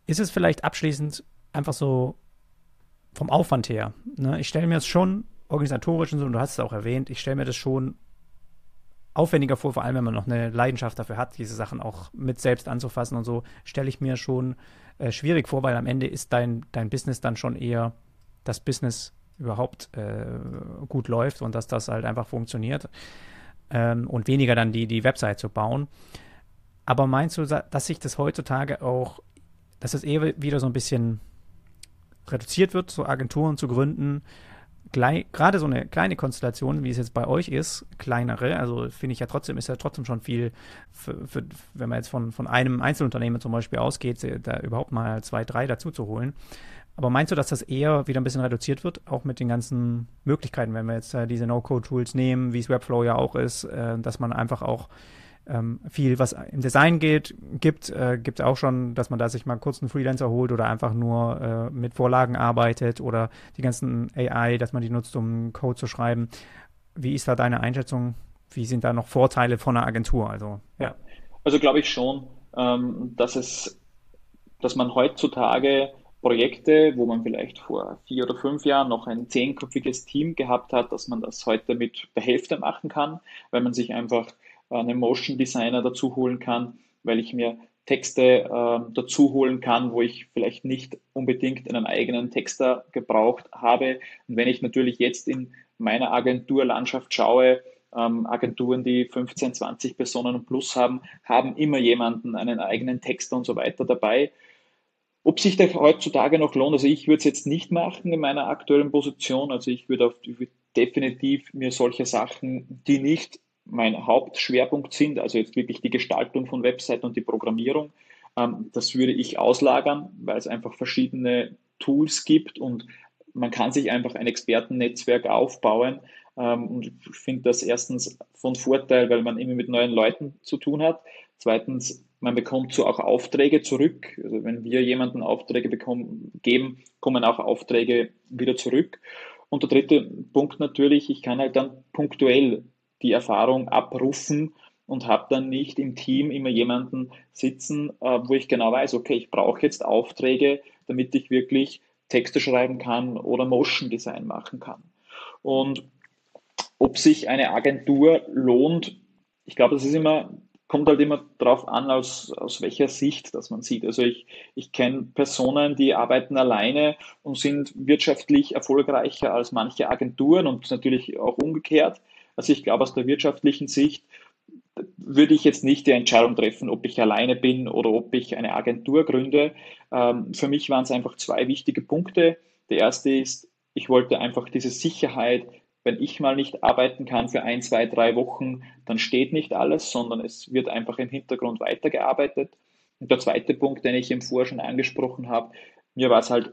Ist es vielleicht abschließend einfach so vom Aufwand her? Ne? Ich stelle mir es schon organisatorisch und so, und du hast es auch erwähnt, ich stelle mir das schon aufwendiger vor, vor allem wenn man noch eine Leidenschaft dafür hat, diese Sachen auch mit selbst anzufassen und so, stelle ich mir schon äh, schwierig vor, weil am Ende ist dein, dein Business dann schon eher das Business überhaupt äh, gut läuft und dass das halt einfach funktioniert ähm, und weniger dann die, die Website zu bauen. Aber meinst du, dass sich das heutzutage auch, dass es eher wieder so ein bisschen reduziert wird, so Agenturen zu gründen, gerade so eine kleine Konstellation, wie es jetzt bei euch ist, kleinere, also finde ich ja trotzdem, ist ja trotzdem schon viel, für, für, wenn man jetzt von, von einem Einzelunternehmen zum Beispiel ausgeht, da überhaupt mal zwei, drei dazu zu holen. Aber meinst du, dass das eher wieder ein bisschen reduziert wird, auch mit den ganzen Möglichkeiten, wenn wir jetzt äh, diese No-Code-Tools nehmen, wie es Webflow ja auch ist, äh, dass man einfach auch ähm, viel, was im Design geht, gibt, äh, gibt auch schon, dass man da sich mal kurz einen Freelancer holt oder einfach nur äh, mit Vorlagen arbeitet oder die ganzen AI, dass man die nutzt, um Code zu schreiben. Wie ist da deine Einschätzung? Wie sind da noch Vorteile von einer Agentur? Also, ja. Also glaube ich schon, ähm, dass es, dass man heutzutage Projekte, wo man vielleicht vor vier oder fünf Jahren noch ein zehnköpfiges Team gehabt hat, dass man das heute mit der Hälfte machen kann, weil man sich einfach einen Motion Designer dazu holen kann, weil ich mir Texte äh, dazu holen kann, wo ich vielleicht nicht unbedingt einen eigenen Texter gebraucht habe. Und wenn ich natürlich jetzt in meiner Agenturlandschaft schaue, ähm, Agenturen, die 15, 20 Personen und plus haben, haben immer jemanden, einen eigenen Texter und so weiter dabei. Ob sich das heutzutage noch lohnt, also ich würde es jetzt nicht machen in meiner aktuellen Position. Also ich würde, auf, ich würde definitiv mir solche Sachen, die nicht mein Hauptschwerpunkt sind, also jetzt wirklich die Gestaltung von Webseiten und die Programmierung, ähm, das würde ich auslagern, weil es einfach verschiedene Tools gibt und man kann sich einfach ein Expertennetzwerk aufbauen. Ähm, und ich finde das erstens von Vorteil, weil man immer mit neuen Leuten zu tun hat. Zweitens, man bekommt so auch Aufträge zurück. Also wenn wir jemanden Aufträge bekommen, geben, kommen auch Aufträge wieder zurück. Und der dritte Punkt natürlich, ich kann halt dann punktuell die Erfahrung abrufen und habe dann nicht im Team immer jemanden sitzen, äh, wo ich genau weiß, okay, ich brauche jetzt Aufträge, damit ich wirklich Texte schreiben kann oder Motion Design machen kann. Und ob sich eine Agentur lohnt, ich glaube, das ist immer, kommt halt immer darauf an, aus, aus welcher Sicht das man sieht. Also ich, ich kenne Personen, die arbeiten alleine und sind wirtschaftlich erfolgreicher als manche Agenturen und natürlich auch umgekehrt. Also ich glaube, aus der wirtschaftlichen Sicht würde ich jetzt nicht die Entscheidung treffen, ob ich alleine bin oder ob ich eine Agentur gründe. Ähm, für mich waren es einfach zwei wichtige Punkte. Der erste ist, ich wollte einfach diese Sicherheit, wenn ich mal nicht arbeiten kann für ein, zwei, drei Wochen, dann steht nicht alles, sondern es wird einfach im Hintergrund weitergearbeitet. Und der zweite Punkt, den ich im Vor schon angesprochen habe, mir war es halt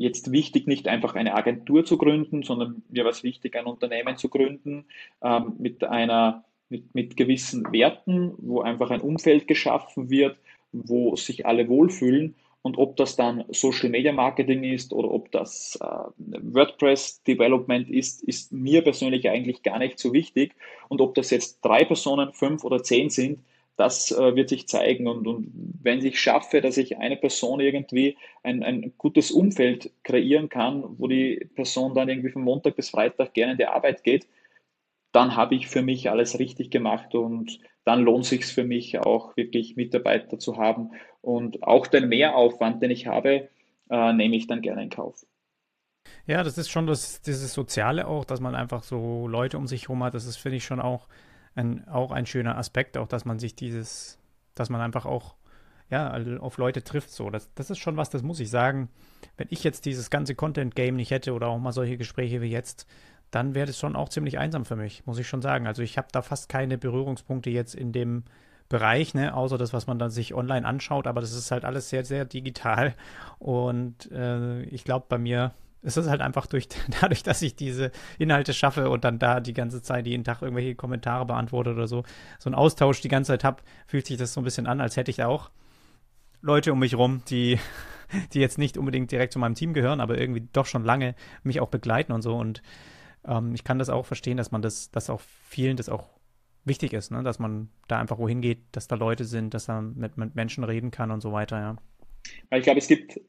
jetzt wichtig, nicht einfach eine Agentur zu gründen, sondern mir war es wichtig, ein Unternehmen zu gründen ähm, mit einer mit, mit gewissen Werten, wo einfach ein Umfeld geschaffen wird, wo sich alle wohlfühlen. Und ob das dann Social Media Marketing ist oder ob das äh, WordPress Development ist, ist mir persönlich eigentlich gar nicht so wichtig. Und ob das jetzt drei Personen, fünf oder zehn sind, das äh, wird sich zeigen. Und, und wenn ich schaffe, dass ich eine Person irgendwie ein, ein gutes Umfeld kreieren kann, wo die Person dann irgendwie von Montag bis Freitag gerne in die Arbeit geht, dann habe ich für mich alles richtig gemacht und dann lohnt sich für mich auch wirklich Mitarbeiter zu haben. Und auch den Mehraufwand, den ich habe, äh, nehme ich dann gerne in Kauf. Ja, das ist schon das, dieses Soziale auch, dass man einfach so Leute um sich herum hat. Das finde ich, schon auch ein, auch ein schöner Aspekt, auch dass man sich dieses, dass man einfach auch ja, auf Leute trifft so. Das, das ist schon was, das muss ich sagen. Wenn ich jetzt dieses ganze Content-Game nicht hätte oder auch mal solche Gespräche wie jetzt, dann wäre das schon auch ziemlich einsam für mich, muss ich schon sagen. Also ich habe da fast keine Berührungspunkte jetzt in dem Bereich, ne, außer das, was man dann sich online anschaut, aber das ist halt alles sehr, sehr digital. Und äh, ich glaube, bei mir es ist halt einfach durch, [LAUGHS] dadurch, dass ich diese Inhalte schaffe und dann da die ganze Zeit jeden Tag irgendwelche Kommentare beantworte oder so, so einen Austausch die ganze Zeit habe, fühlt sich das so ein bisschen an, als hätte ich auch Leute um mich rum, die, [LAUGHS] die jetzt nicht unbedingt direkt zu meinem Team gehören, aber irgendwie doch schon lange mich auch begleiten und so. Und ähm, ich kann das auch verstehen, dass man das, dass auch vielen das auch wichtig ist, ne? dass man da einfach wohin geht, dass da Leute sind, dass er mit, mit Menschen reden kann und so weiter, ja. Ich glaube, es gibt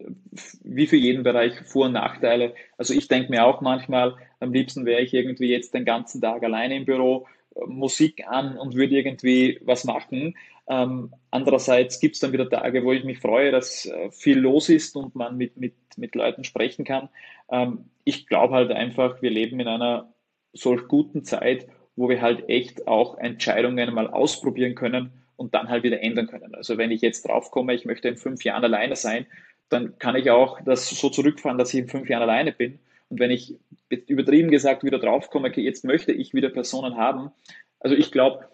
wie für jeden Bereich Vor- und Nachteile. Also ich denke mir auch manchmal, am liebsten wäre ich irgendwie jetzt den ganzen Tag alleine im Büro, Musik an und würde irgendwie was machen. Ähm, andererseits gibt es dann wieder Tage, wo ich mich freue, dass äh, viel los ist und man mit, mit, mit Leuten sprechen kann. Ähm, ich glaube halt einfach, wir leben in einer solch guten Zeit, wo wir halt echt auch Entscheidungen mal ausprobieren können und dann halt wieder ändern können. Also wenn ich jetzt draufkomme, ich möchte in fünf Jahren alleine sein, dann kann ich auch das so zurückfahren, dass ich in fünf Jahren alleine bin. Und wenn ich übertrieben gesagt wieder draufkomme, okay, jetzt möchte ich wieder Personen haben, also ich glaube,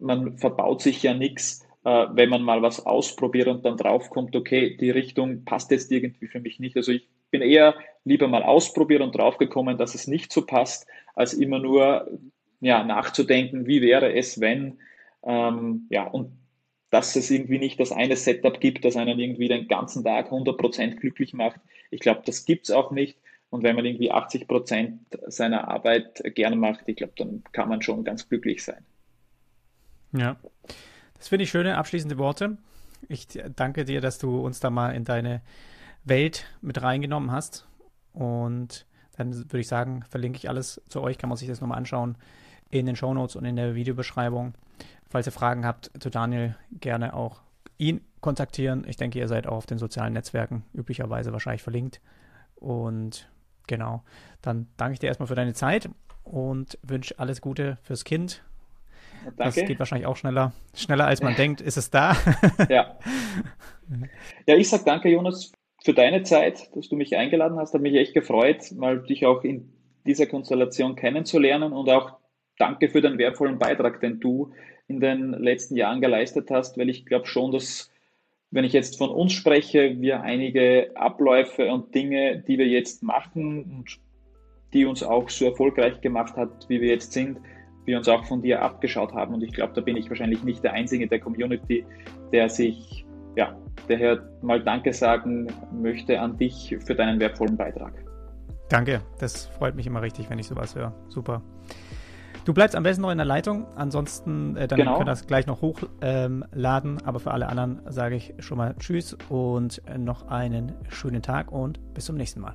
man verbaut sich ja nichts, äh, wenn man mal was ausprobiert und dann draufkommt, okay, die Richtung passt jetzt irgendwie für mich nicht. Also ich bin eher lieber mal ausprobiert und draufgekommen, dass es nicht so passt, als immer nur ja, nachzudenken, wie wäre es, wenn ähm, ja, und dass es irgendwie nicht das eine Setup gibt, das einen irgendwie den ganzen Tag 100% glücklich macht. Ich glaube, das gibt es auch nicht. Und wenn man irgendwie 80% seiner Arbeit gerne macht, ich glaube, dann kann man schon ganz glücklich sein. Ja, das finde ich schöne abschließende Worte. Ich danke dir, dass du uns da mal in deine Welt mit reingenommen hast. Und dann würde ich sagen, verlinke ich alles zu euch, kann man sich das nochmal anschauen in den Shownotes und in der Videobeschreibung. Falls ihr Fragen habt zu Daniel, gerne auch ihn kontaktieren. Ich denke, ihr seid auch auf den sozialen Netzwerken üblicherweise wahrscheinlich verlinkt. Und genau, dann danke ich dir erstmal für deine Zeit und wünsche alles Gute fürs Kind. Danke. Das geht wahrscheinlich auch schneller. Schneller als man [LAUGHS] denkt, ist es da. ja. [LAUGHS] Ja, ich sage danke, Jonas, für deine Zeit, dass du mich eingeladen hast. Hat mich echt gefreut, mal dich auch in dieser Konstellation kennenzulernen und auch danke für den wertvollen Beitrag, den du in den letzten Jahren geleistet hast, weil ich glaube schon, dass wenn ich jetzt von uns spreche, wir einige Abläufe und Dinge, die wir jetzt machen und die uns auch so erfolgreich gemacht hat, wie wir jetzt sind, wir uns auch von dir abgeschaut haben. Und ich glaube, da bin ich wahrscheinlich nicht der Einzige in der Community, der sich, ja, daher mal Danke sagen möchte an dich für deinen wertvollen Beitrag. Danke, das freut mich immer richtig, wenn ich sowas höre. Super. Du bleibst am besten noch in der Leitung, ansonsten äh, dann genau. können wir das gleich noch hochladen. Ähm, aber für alle anderen sage ich schon mal Tschüss und noch einen schönen Tag und bis zum nächsten Mal.